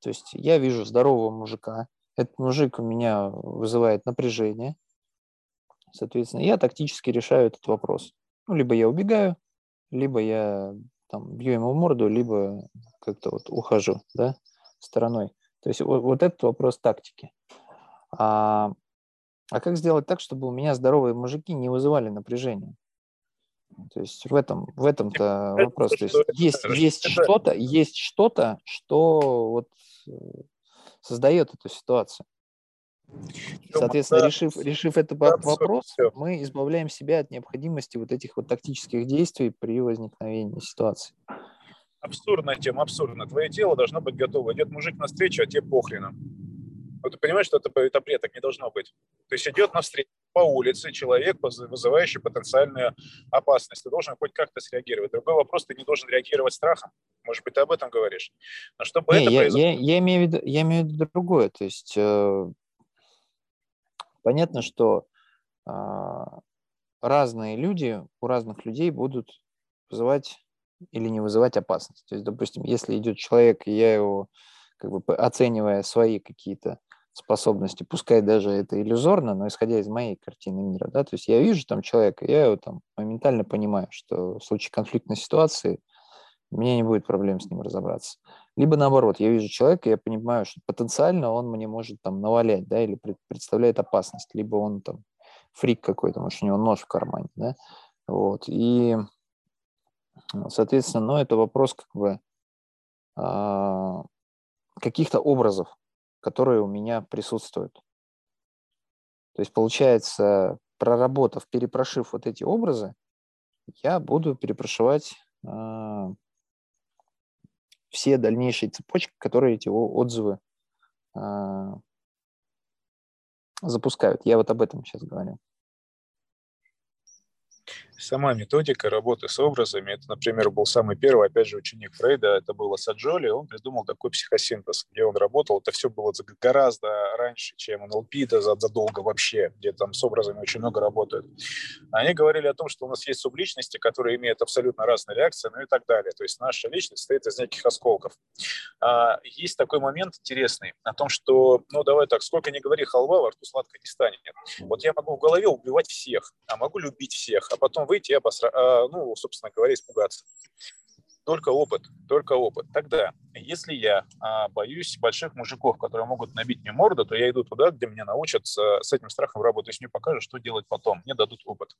То есть я вижу здорового мужика, этот мужик у меня вызывает напряжение, Соответственно, я тактически решаю этот вопрос. Ну, либо я убегаю, либо я там бью ему в морду, либо как-то вот ухожу, да, стороной. То есть вот, вот этот вопрос тактики. А, а как сделать так, чтобы у меня здоровые мужики не вызывали напряжения? То есть в этом в этом-то вопрос. То есть есть есть что-то есть что-то, что вот э, создает эту ситуацию. Соответственно, решив, решив этот вопрос, мы избавляем себя от необходимости вот этих вот тактических действий при возникновении ситуации. Абсурдная тема, абсурдно. Твое тело должно быть готово. Идет мужик на встречу, а тебе похрена. Вот ты понимаешь, что это, это бред, так не должно быть. То есть идет на встречу по улице человек, вызывающий потенциальную опасность. Ты должен хоть как-то среагировать. Другой вопрос, ты не должен реагировать страхом. Может быть, ты об этом говоришь. Но чтобы не, это я, произошло... я, я, имею в виду, я имею в виду другое. То есть э, Понятно, что а, разные люди, у разных людей будут вызывать или не вызывать опасность. То есть, допустим, если идет человек, и я его, как бы оценивая свои какие-то способности, пускай даже это иллюзорно, но исходя из моей картины мира, да, то есть я вижу там человека, я его там моментально понимаю, что в случае конфликтной ситуации у меня не будет проблем с ним разобраться. Либо наоборот, я вижу человека, я понимаю, что потенциально он мне может там навалять, да, или представляет опасность, либо он там фрик какой-то, может, у него нож в кармане, да, вот, и, соответственно, ну, это вопрос как бы а, каких-то образов, которые у меня присутствуют. То есть, получается, проработав, перепрошив вот эти образы, я буду перепрошивать а, все дальнейшие цепочки, которые эти отзывы э, запускают. Я вот об этом сейчас говорю. Сама методика работы с образами, это, например, был самый первый, опять же, ученик Фрейда, это был Саджоли, он придумал такой психосинтез, где он работал, это все было гораздо раньше, чем НЛП, это задолго вообще, где там с образами очень много работают. Они говорили о том, что у нас есть субличности, которые имеют абсолютно разные реакции, ну и так далее. То есть наша личность состоит из неких осколков. А, есть такой момент интересный о том, что, ну давай так, сколько ни говори халва, во рту сладко не станет. Вот я могу в голове убивать всех, а могу любить всех, а потом выйти и, обосра... А, ну, собственно говоря, испугаться. Только опыт, только опыт. Тогда, если я а, боюсь больших мужиков, которые могут набить мне морду, то я иду туда, где меня научат с, с этим страхом работать, мне покажут, что делать потом, мне дадут опыт.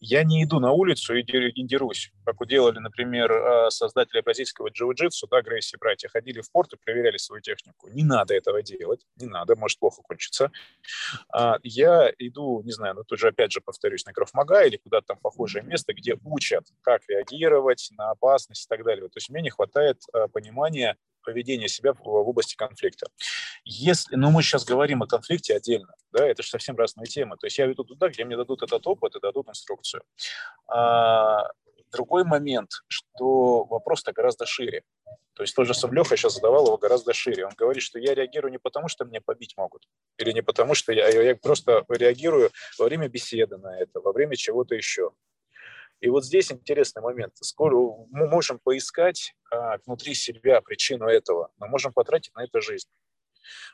Я не иду на улицу и дерусь, как делали, например, а, создатели бразильского джиу-джитсу, да, Грейси братья, ходили в порт и проверяли свою технику. Не надо этого делать, не надо, может плохо кончиться. А, я иду, не знаю, ну тут же опять же повторюсь, на Крафмага или куда-то там похожее место, где учат, как реагировать на опасность, и так далее. То есть мне не хватает э, понимания поведения себя в, области конфликта. Если, ну, мы сейчас говорим о конфликте отдельно, да, это же совсем разные темы. То есть я веду туда, где мне дадут этот опыт и дадут инструкцию. А, другой момент, что вопрос-то гораздо шире. То есть тоже Савлеха сейчас задавал его гораздо шире. Он говорит, что я реагирую не потому, что меня побить могут, или не потому, что я, я просто реагирую во время беседы на это, во время чего-то еще. И вот здесь интересный момент. Скоро мы можем поискать а, внутри себя причину этого, но можем потратить на это жизнь.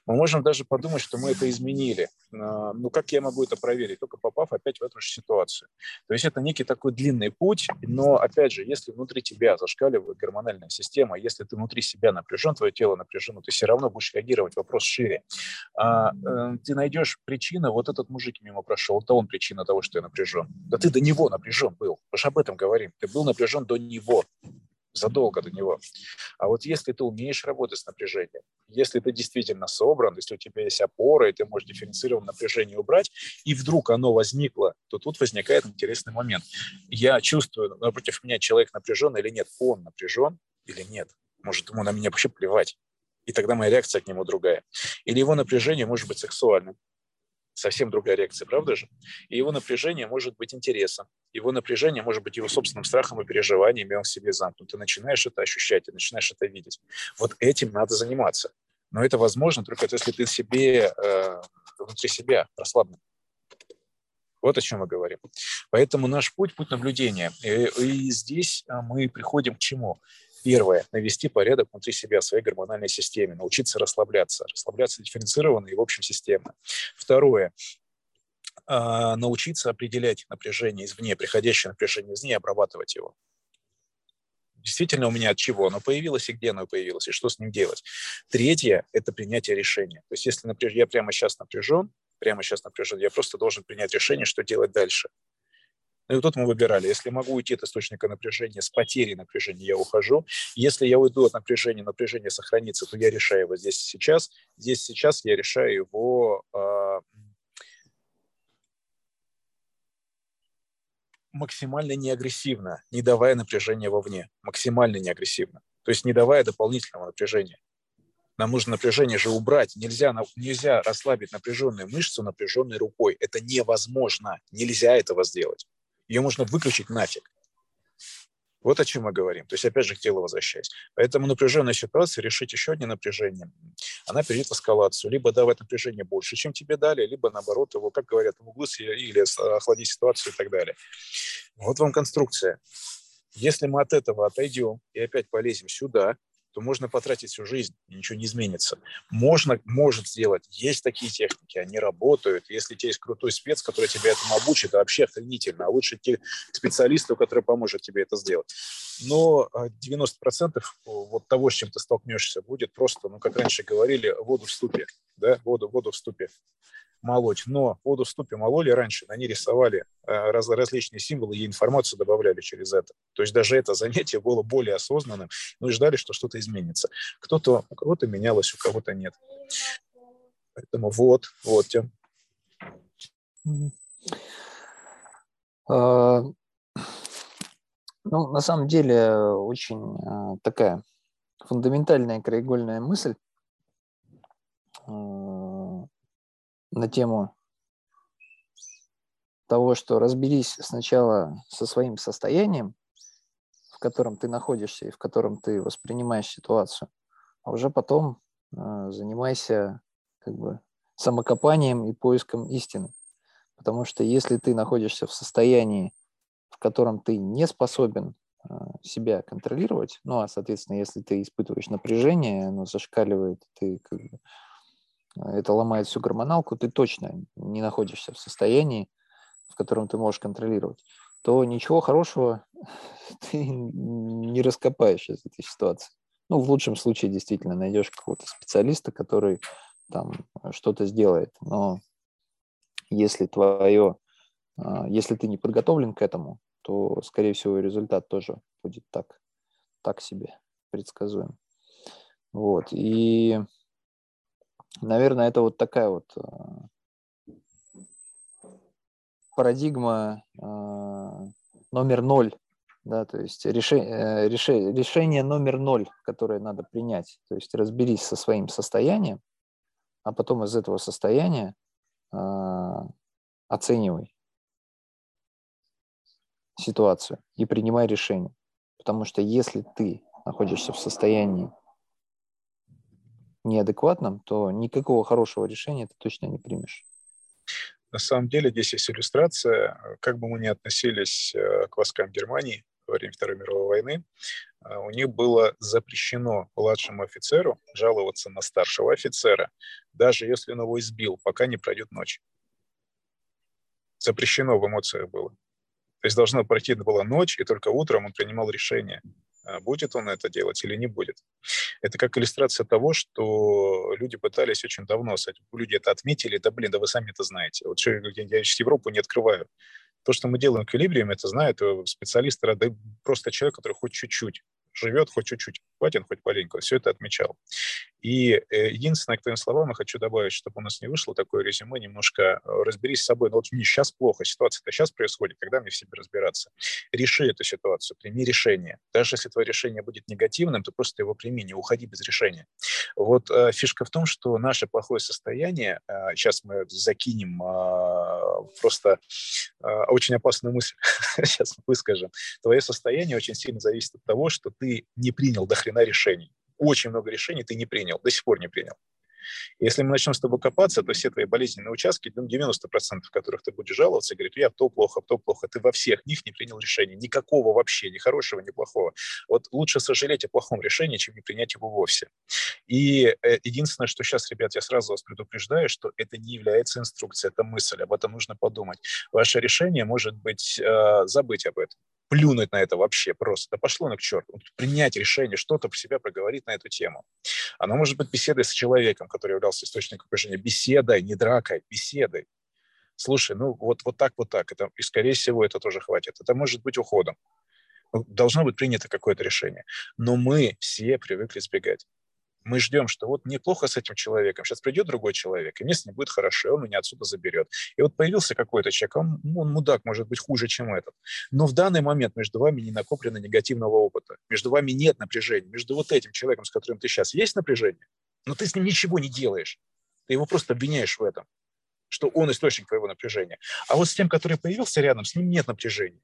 Мы можем даже подумать, что мы это изменили. А, ну, как я могу это проверить? Только попав опять в эту же ситуацию. То есть это некий такой длинный путь, но, опять же, если внутри тебя зашкаливает гормональная система, если ты внутри себя напряжен, твое тело напряжено, ты все равно будешь реагировать, вопрос шире. А, э, ты найдешь причину, вот этот мужик мимо прошел, это он причина того, что я напряжен. Да ты до него напряжен был. Мы же об этом говорим. Ты был напряжен до него задолго до него. А вот если ты умеешь работать с напряжением, если ты действительно собран, если у тебя есть опора, и ты можешь дифференцированное напряжение убрать, и вдруг оно возникло, то тут возникает интересный момент. Я чувствую, напротив меня человек напряжен или нет, он напряжен или нет. Может, ему на меня вообще плевать. И тогда моя реакция к нему другая. Или его напряжение может быть сексуальным совсем другая реакция, правда же? И его напряжение может быть интересом, его напряжение может быть его собственным страхом и переживаниями, он в себе замкнут. Ты начинаешь это ощущать, ты начинаешь это видеть. Вот этим надо заниматься. Но это возможно только если ты себе, э, внутри себя расслаблен. Вот о чем мы говорим. Поэтому наш путь – путь наблюдения. И, и здесь а, мы приходим к чему? Первое – навести порядок внутри себя, в своей гормональной системе, научиться расслабляться, расслабляться дифференцированно и в общем системно. Второе а, – научиться определять напряжение извне, приходящее напряжение извне, и обрабатывать его. Действительно, у меня от чего оно появилось и где оно появилось, и что с ним делать. Третье – это принятие решения. То есть если например, я прямо сейчас напряжен, прямо сейчас напряжен, я просто должен принять решение, что делать дальше. Ну и тут мы выбирали. Если могу уйти от источника напряжения, с потерей напряжения я ухожу. Если я уйду от напряжения, напряжение сохранится, то я решаю его здесь и сейчас. Здесь сейчас я решаю его э, максимально неагрессивно, не давая напряжения вовне. Максимально неагрессивно. То есть не давая дополнительного напряжения. Нам нужно напряжение же убрать. Нельзя, нельзя расслабить напряженную мышцу напряженной рукой. Это невозможно. Нельзя этого сделать ее можно выключить нафиг. Вот о чем мы говорим. То есть, опять же, к телу возвращаясь. Поэтому напряженная ситуация, решить еще одно напряжение, она перейдет в эскалацию. Либо давать напряжение больше, чем тебе дали, либо, наоборот, его, как говорят, в углу или охладить ситуацию и так далее. Вот вам конструкция. Если мы от этого отойдем и опять полезем сюда, то можно потратить всю жизнь, и ничего не изменится. Можно, может сделать. Есть такие техники, они работают. Если у тебя есть крутой спец, который тебя этому обучит, это вообще охренительно. А лучше те специалисту, который поможет тебе это сделать. Но 90% а, вот того, с чем ты столкнешься, будет просто, ну, как раньше говорили, воду в ступе. Да? Воду, воду в ступе молоть. Но воду ступе мололи раньше, ней рисовали э, раз, различные символы и информацию добавляли через это. То есть даже это занятие было более осознанным, ну и ждали, что что-то изменится. Кто-то, у кого-то менялось, у кого-то нет. Поэтому вот, вот, Тем. А, ну, на самом деле, очень а, такая фундаментальная краеугольная мысль на тему того, что разберись сначала со своим состоянием, в котором ты находишься и в котором ты воспринимаешь ситуацию, а уже потом э, занимайся как бы самокопанием и поиском истины. Потому что если ты находишься в состоянии, в котором ты не способен э, себя контролировать, ну а, соответственно, если ты испытываешь напряжение, оно зашкаливает, ты как бы, это ломает всю гормоналку, ты точно не находишься в состоянии, в котором ты можешь контролировать, то ничего хорошего (laughs) ты не раскопаешь из этой ситуации. Ну, в лучшем случае действительно найдешь какого-то специалиста, который там что-то сделает. Но если твое, а, если ты не подготовлен к этому, то, скорее всего, результат тоже будет так, так себе предсказуем. Вот. И, наверное, это вот такая вот а, парадигма э, номер ноль, да, то есть решение, э, решение, решение номер ноль, которое надо принять. То есть разберись со своим состоянием, а потом из этого состояния э, оценивай ситуацию и принимай решение. Потому что если ты находишься в состоянии неадекватном, то никакого хорошего решения ты точно не примешь. На самом деле здесь есть иллюстрация, как бы мы ни относились э, к войскам Германии во время Второй мировой войны, э, у них было запрещено младшему офицеру жаловаться на старшего офицера, даже если он его избил, пока не пройдет ночь. Запрещено в эмоциях было. То есть должна пройти была ночь, и только утром он принимал решение, будет он это делать или не будет. Это как иллюстрация того, что люди пытались очень давно, люди это отметили, да блин, да вы сами это знаете. Вот что, я, я Европу не открываю. То, что мы делаем эквилибрием, это знают э, специалисты, да просто человек, который хоть чуть-чуть живет, хоть чуть-чуть хватит, хоть маленько, все это отмечал. И э, единственное, к твоим словам, я хочу добавить, чтобы у нас не вышло такое резюме, немножко э, разберись с собой. Ну, вот мне сейчас плохо, ситуация-то сейчас происходит, когда мне в себе разбираться? Реши эту ситуацию, прими решение. Даже если твое решение будет негативным, то просто его прими, не уходи без решения. Вот э, фишка в том, что наше плохое состояние, э, сейчас мы закинем э, просто э, очень опасную мысль, (laughs) сейчас выскажем, твое состояние очень сильно зависит от того, что ты не принял до решений очень много решений ты не принял, до сих пор не принял. Если мы начнем с тобой копаться, то все твои болезненные участки, 90% в которых ты будешь жаловаться, говорит, я то плохо, то плохо, ты во всех них не принял решения. Никакого вообще, ни хорошего, ни плохого. Вот лучше сожалеть о плохом решении, чем не принять его вовсе. И э, единственное, что сейчас, ребят, я сразу вас предупреждаю, что это не является инструкцией, это мысль, об этом нужно подумать. Ваше решение может быть э, забыть об этом плюнуть на это вообще просто. Да пошло на к черту. Принять решение, что-то про себя проговорить на эту тему. Оно может быть беседой с человеком, который являлся источником напряжения. Беседой, не дракой, беседой. Слушай, ну вот, вот так, вот так. Это, и, скорее всего, это тоже хватит. Это может быть уходом. Ну, должно быть принято какое-то решение. Но мы все привыкли сбегать мы ждем, что вот неплохо с этим человеком, сейчас придет другой человек, и мне с ним будет хорошо, и он меня отсюда заберет. И вот появился какой-то человек, он, ну, он мудак, может быть, хуже, чем этот. Но в данный момент между вами не накоплено негативного опыта, между вами нет напряжения, между вот этим человеком, с которым ты сейчас, есть напряжение, но ты с ним ничего не делаешь, ты его просто обвиняешь в этом, что он источник твоего напряжения. А вот с тем, который появился рядом, с ним нет напряжения.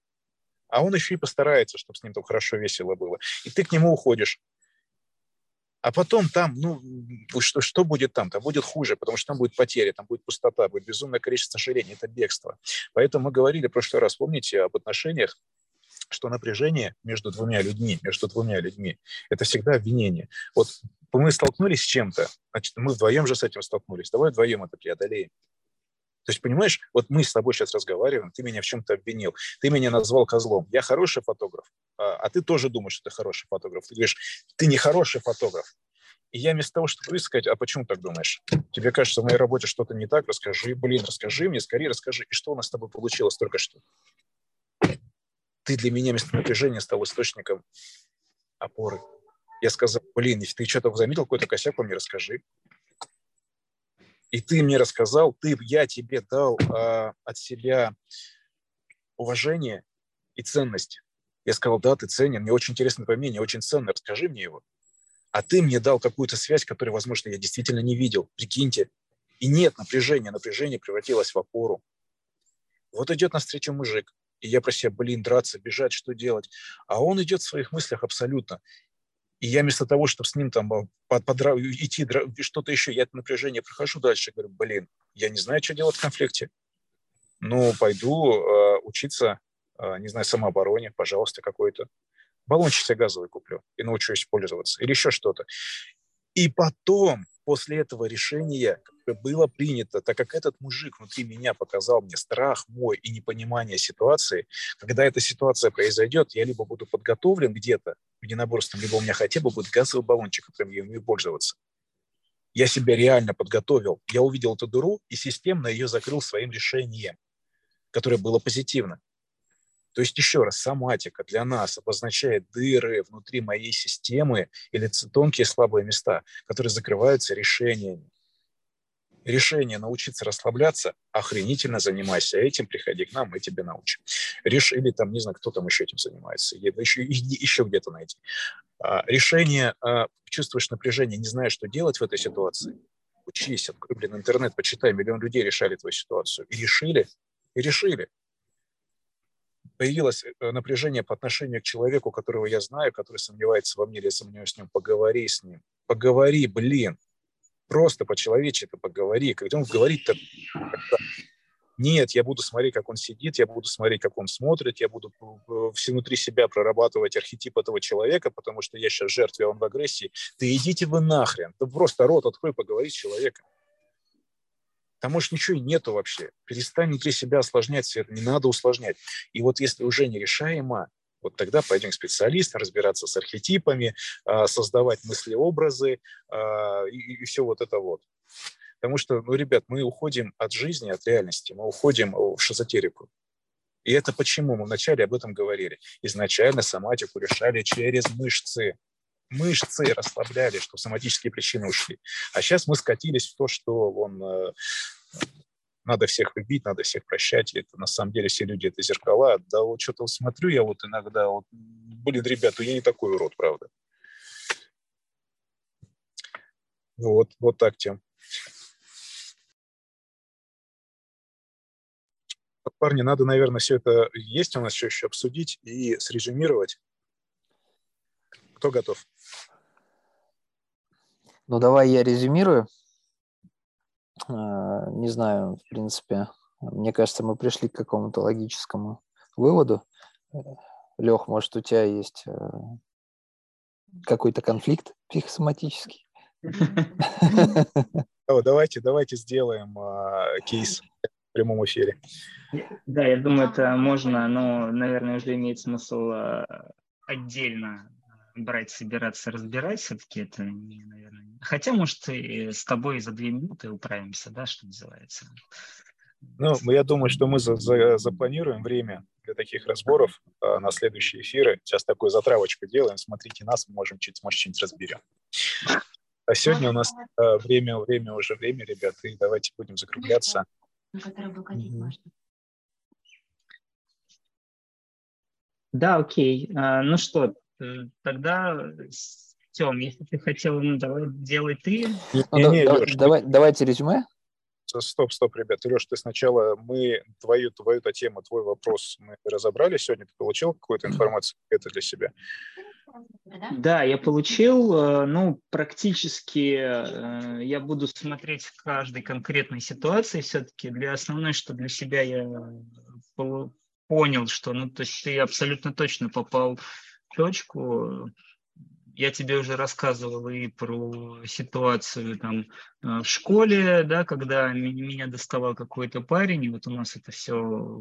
А он еще и постарается, чтобы с ним там хорошо, весело было. И ты к нему уходишь. А потом там, ну, что, что будет там? Там будет хуже, потому что там будет потеря, там будет пустота, будет безумное количество сожалений, это бегство. Поэтому мы говорили в прошлый раз, помните, об отношениях, что напряжение между двумя людьми, между двумя людьми, это всегда обвинение. Вот мы столкнулись с чем-то, значит, мы вдвоем же с этим столкнулись, давай вдвоем это преодолеем. То есть, понимаешь, вот мы с тобой сейчас разговариваем, ты меня в чем-то обвинил, ты меня назвал козлом. Я хороший фотограф, а, а ты тоже думаешь, что ты хороший фотограф. Ты говоришь, ты не хороший фотограф. И я вместо того, чтобы сказать, а почему так думаешь? Тебе кажется, в моей работе что-то не так, расскажи, блин, расскажи мне, скорее расскажи. И что у нас с тобой получилось только что? Ты для меня вместо напряжения стал источником опоры. Я сказал, блин, если ты что-то заметил, какой-то косяк, мне расскажи и ты мне рассказал, ты, я тебе дал э, от себя уважение и ценность. Я сказал, да, ты ценен, мне очень интересно твое мнение, очень ценно, расскажи мне его. А ты мне дал какую-то связь, которую, возможно, я действительно не видел. Прикиньте. И нет напряжения, напряжение превратилось в опору. Вот идет на встречу мужик, и я про себя, блин, драться, бежать, что делать? А он идет в своих мыслях абсолютно. И я вместо того, чтобы с ним там а, под, под, идти, что-то еще, я это напряжение прохожу дальше, говорю, блин, я не знаю, что делать в конфликте. Ну, пойду э, учиться, э, не знаю, самообороне, пожалуйста, какой-то. Баллончик себе газовый куплю и научусь пользоваться. Или еще что-то. И потом после этого решения было принято, так как этот мужик внутри меня показал мне страх мой и непонимание ситуации, когда эта ситуация произойдет, я либо буду подготовлен где-то единоборством, либо у меня хотя бы будет газовый баллончик, которым я умею пользоваться. Я себя реально подготовил. Я увидел эту дыру и системно ее закрыл своим решением, которое было позитивно. То есть, еще раз, соматика для нас обозначает дыры внутри моей системы или тонкие слабые места, которые закрываются решениями. Решение научиться расслабляться, охренительно занимайся этим, приходи к нам, мы тебе научим. Реш... Или там, не знаю, кто там еще этим занимается, еще, еще где-то найти. А, решение, а, чувствуешь напряжение, не знаешь, что делать в этой ситуации, учись, открой, блин, интернет, почитай, миллион людей решали твою ситуацию. И решили, и решили появилось э, напряжение по отношению к человеку, которого я знаю, который сомневается во мне или сомневаюсь с ним, поговори с ним. Поговори, блин. Просто по-человечески поговори. Когда он говорит-то... Нет, я буду смотреть, как он сидит, я буду смотреть, как он смотрит, я буду э, все внутри себя прорабатывать архетип этого человека, потому что я сейчас жертве, а он в агрессии. Да идите вы нахрен. Ты просто рот открой, поговори с человеком. Там, может, ничего и нету вообще. Перестань внутри себя осложнять все это, не надо усложнять. И вот если уже нерешаемо, вот тогда пойдем к специалистам, разбираться с архетипами, а, создавать мыслеобразы а, и, и все вот это вот. Потому что, ну, ребят, мы уходим от жизни, от реальности, мы уходим в шизотерику. И это почему? Мы вначале об этом говорили. Изначально соматику решали через мышцы мышцы расслабляли, чтобы соматические причины ушли. А сейчас мы скатились в то, что он э, надо всех любить, надо всех прощать. Это на самом деле все люди это зеркала. Да вот что-то смотрю я вот иногда, вот, блин, ребята, я не такой урод, правда. Вот, вот так, Тем. Парни, надо, наверное, все это есть у нас еще, еще обсудить и срезюмировать. Кто готов? Ну, давай я резюмирую. А, не знаю, в принципе, мне кажется, мы пришли к какому-то логическому выводу. Лех, может, у тебя есть э, какой-то конфликт психосоматический? (laughs) Давайте, давайте сделаем а, кейс в прямом эфире. Да, я думаю, это можно, но, наверное, уже имеет смысл а, отдельно брать, собираться, разбирать, все-таки это, не, наверное... Хотя, может, и с тобой за две минуты управимся, да, что называется. Ну, я думаю, что мы за, за, запланируем время для таких разборов а, на следующие эфиры. Сейчас такую затравочку делаем. Смотрите нас, мы можем чуть, может, что-нибудь разберем. А сегодня у нас а, время, время уже время, ребята, и давайте будем закругляться. Да, окей. А, ну что, Э, тогда, Тем, если ты хотел, ну, давай делай ты. Ну, не, не, Леш, давай. Давайте резюме. Стоп, стоп, ребят. Леш, ты сначала, мы твою, твою -то тему, твой вопрос мы разобрали сегодня. Ты получил какую-то информацию это для себя? Да, я получил. Э, ну, практически э, я буду смотреть в каждой конкретной ситуации все-таки. Для основной, что для себя я понял, что, ну, то есть ты абсолютно точно попал точку. Я тебе уже рассказывал и про ситуацию там э, в школе, да, когда меня доставал какой-то парень, и вот у нас это все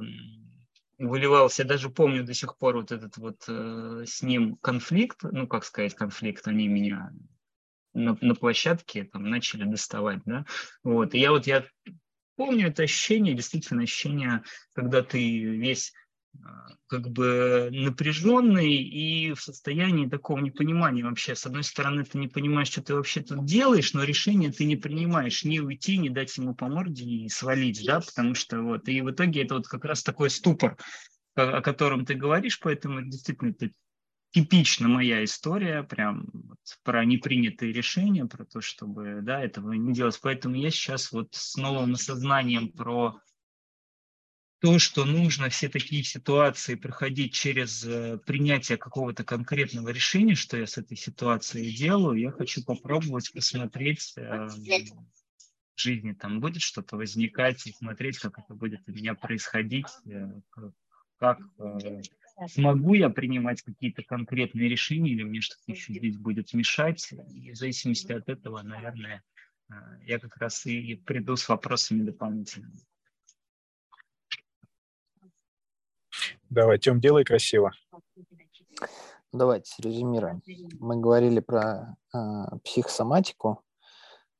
выливался, я даже помню до сих пор вот этот вот э, с ним конфликт, ну, как сказать, конфликт, они меня на, на площадке там начали доставать, да, вот, и я вот, я помню это ощущение, действительно ощущение, когда ты весь как бы напряженный и в состоянии такого непонимания вообще. С одной стороны, ты не понимаешь, что ты вообще тут делаешь, но решение ты не принимаешь, не уйти, не дать ему по морде и свалить, да, потому что вот, и в итоге это вот как раз такой ступор, о котором ты говоришь, поэтому действительно это типично моя история, прям вот про непринятые решения, про то, чтобы, да, этого не делать. Поэтому я сейчас вот с новым осознанием про то, что нужно все такие ситуации проходить через э, принятие какого-то конкретного решения, что я с этой ситуацией делаю, я хочу попробовать посмотреть э, в жизни, там будет что-то возникать, и смотреть, как это будет у меня происходить, э, как смогу я принимать какие-то конкретные решения, или мне что-то еще здесь будет мешать. И в зависимости от этого, наверное, я как раз и приду с вопросами дополнительными. Давай, Тем, делай красиво. Давайте резюмируем. Мы говорили про э, психосоматику.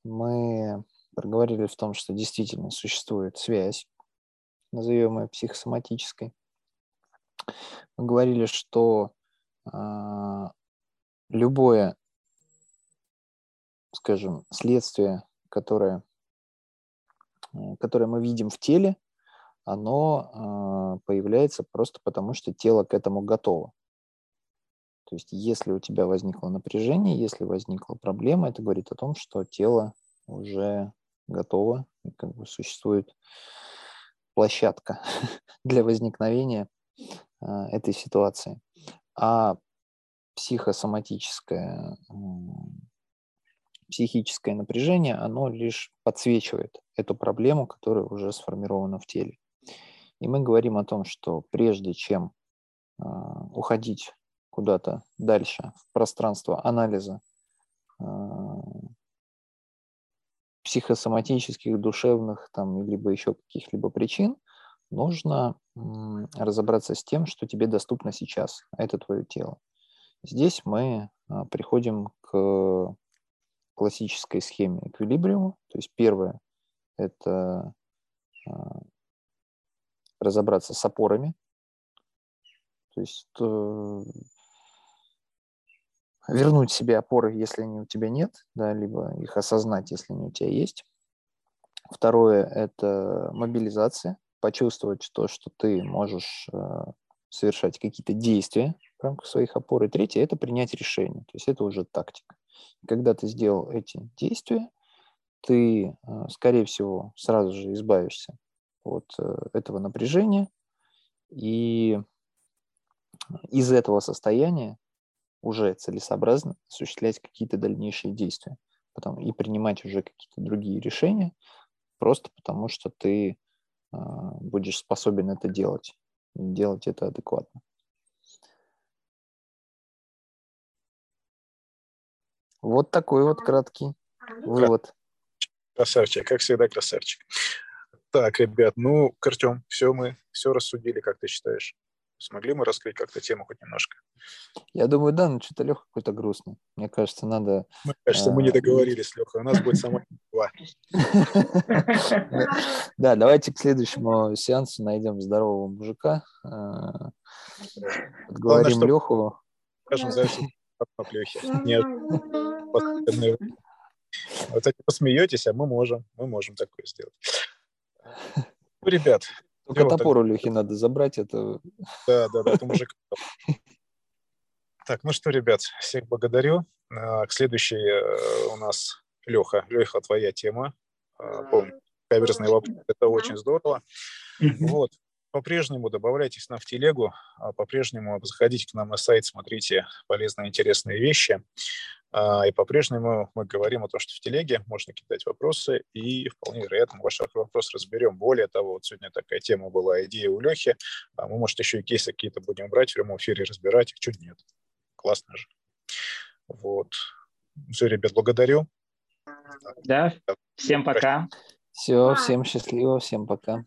Мы проговорили в том, что действительно существует связь, назовем ее психосоматической. Мы говорили, что э, любое, скажем, следствие, которое, которое мы видим в теле, оно э, появляется просто потому, что тело к этому готово. То есть если у тебя возникло напряжение, если возникла проблема, это говорит о том, что тело уже готово, и как бы существует площадка (laughs) для возникновения э, этой ситуации. А психосоматическое, психическое напряжение, оно лишь подсвечивает эту проблему, которая уже сформирована в теле. И мы говорим о том, что прежде чем э, уходить куда-то дальше в пространство анализа э, психосоматических, душевных, там, либо еще каких-либо причин, нужно разобраться с тем, что тебе доступно сейчас, а это твое тело. Здесь мы э, приходим к классической схеме эквилибриума. То есть первое – это разобраться с опорами. То есть э, вернуть себе опоры, если они у тебя нет, да, либо их осознать, если они у тебя есть. Второе – это мобилизация, почувствовать то, что ты можешь э, совершать какие-то действия в рамках своих опор. И третье – это принять решение, то есть это уже тактика. Когда ты сделал эти действия, ты, э, скорее всего, сразу же избавишься от э, этого напряжения. И из этого состояния уже целесообразно осуществлять какие-то дальнейшие действия потом, и принимать уже какие-то другие решения, просто потому что ты э, будешь способен это делать, и делать это адекватно. Вот такой вот краткий вывод. Красавчик, как всегда красавчик. Так, ребят, ну, Артем, все мы, все рассудили, как ты считаешь? Смогли мы раскрыть как-то тему хоть немножко? Я думаю, да, но что-то Леха какой-то грустный. Мне кажется, надо... Мне кажется, мы не а, договорились, Леха. У нас будет сама два. (laughs) Да, давайте к следующему сеансу найдем здорового мужика. А, говорим Леху. Скажем, за Лехе. (laughs) Вот так посмеетесь, а мы можем. Мы можем такое сделать. Ну, ребят. Только топор у Лехи надо забрать. Это... Да, да, да, это мужик. Так, ну что, ребят, всех благодарю. А, к следующей э, у нас Леха. Леха, твоя тема. А, помню, каверзный вопрос. Это очень здорово. Вот. По-прежнему добавляйтесь нам в телегу, а по-прежнему заходите к нам на сайт, смотрите полезные, интересные вещи. А, и по-прежнему мы говорим о том, что в телеге можно кидать вопросы, и вполне вероятно ваш вопрос разберем. Более того, вот сегодня такая тема была, идея у Лехи. А мы, может, еще и кейсы какие-то будем брать в прямом эфире, разбирать их. Чуть нет. Классно же. Вот. Все, ребят, благодарю. Да, всем пока. Все, всем счастливо, всем пока.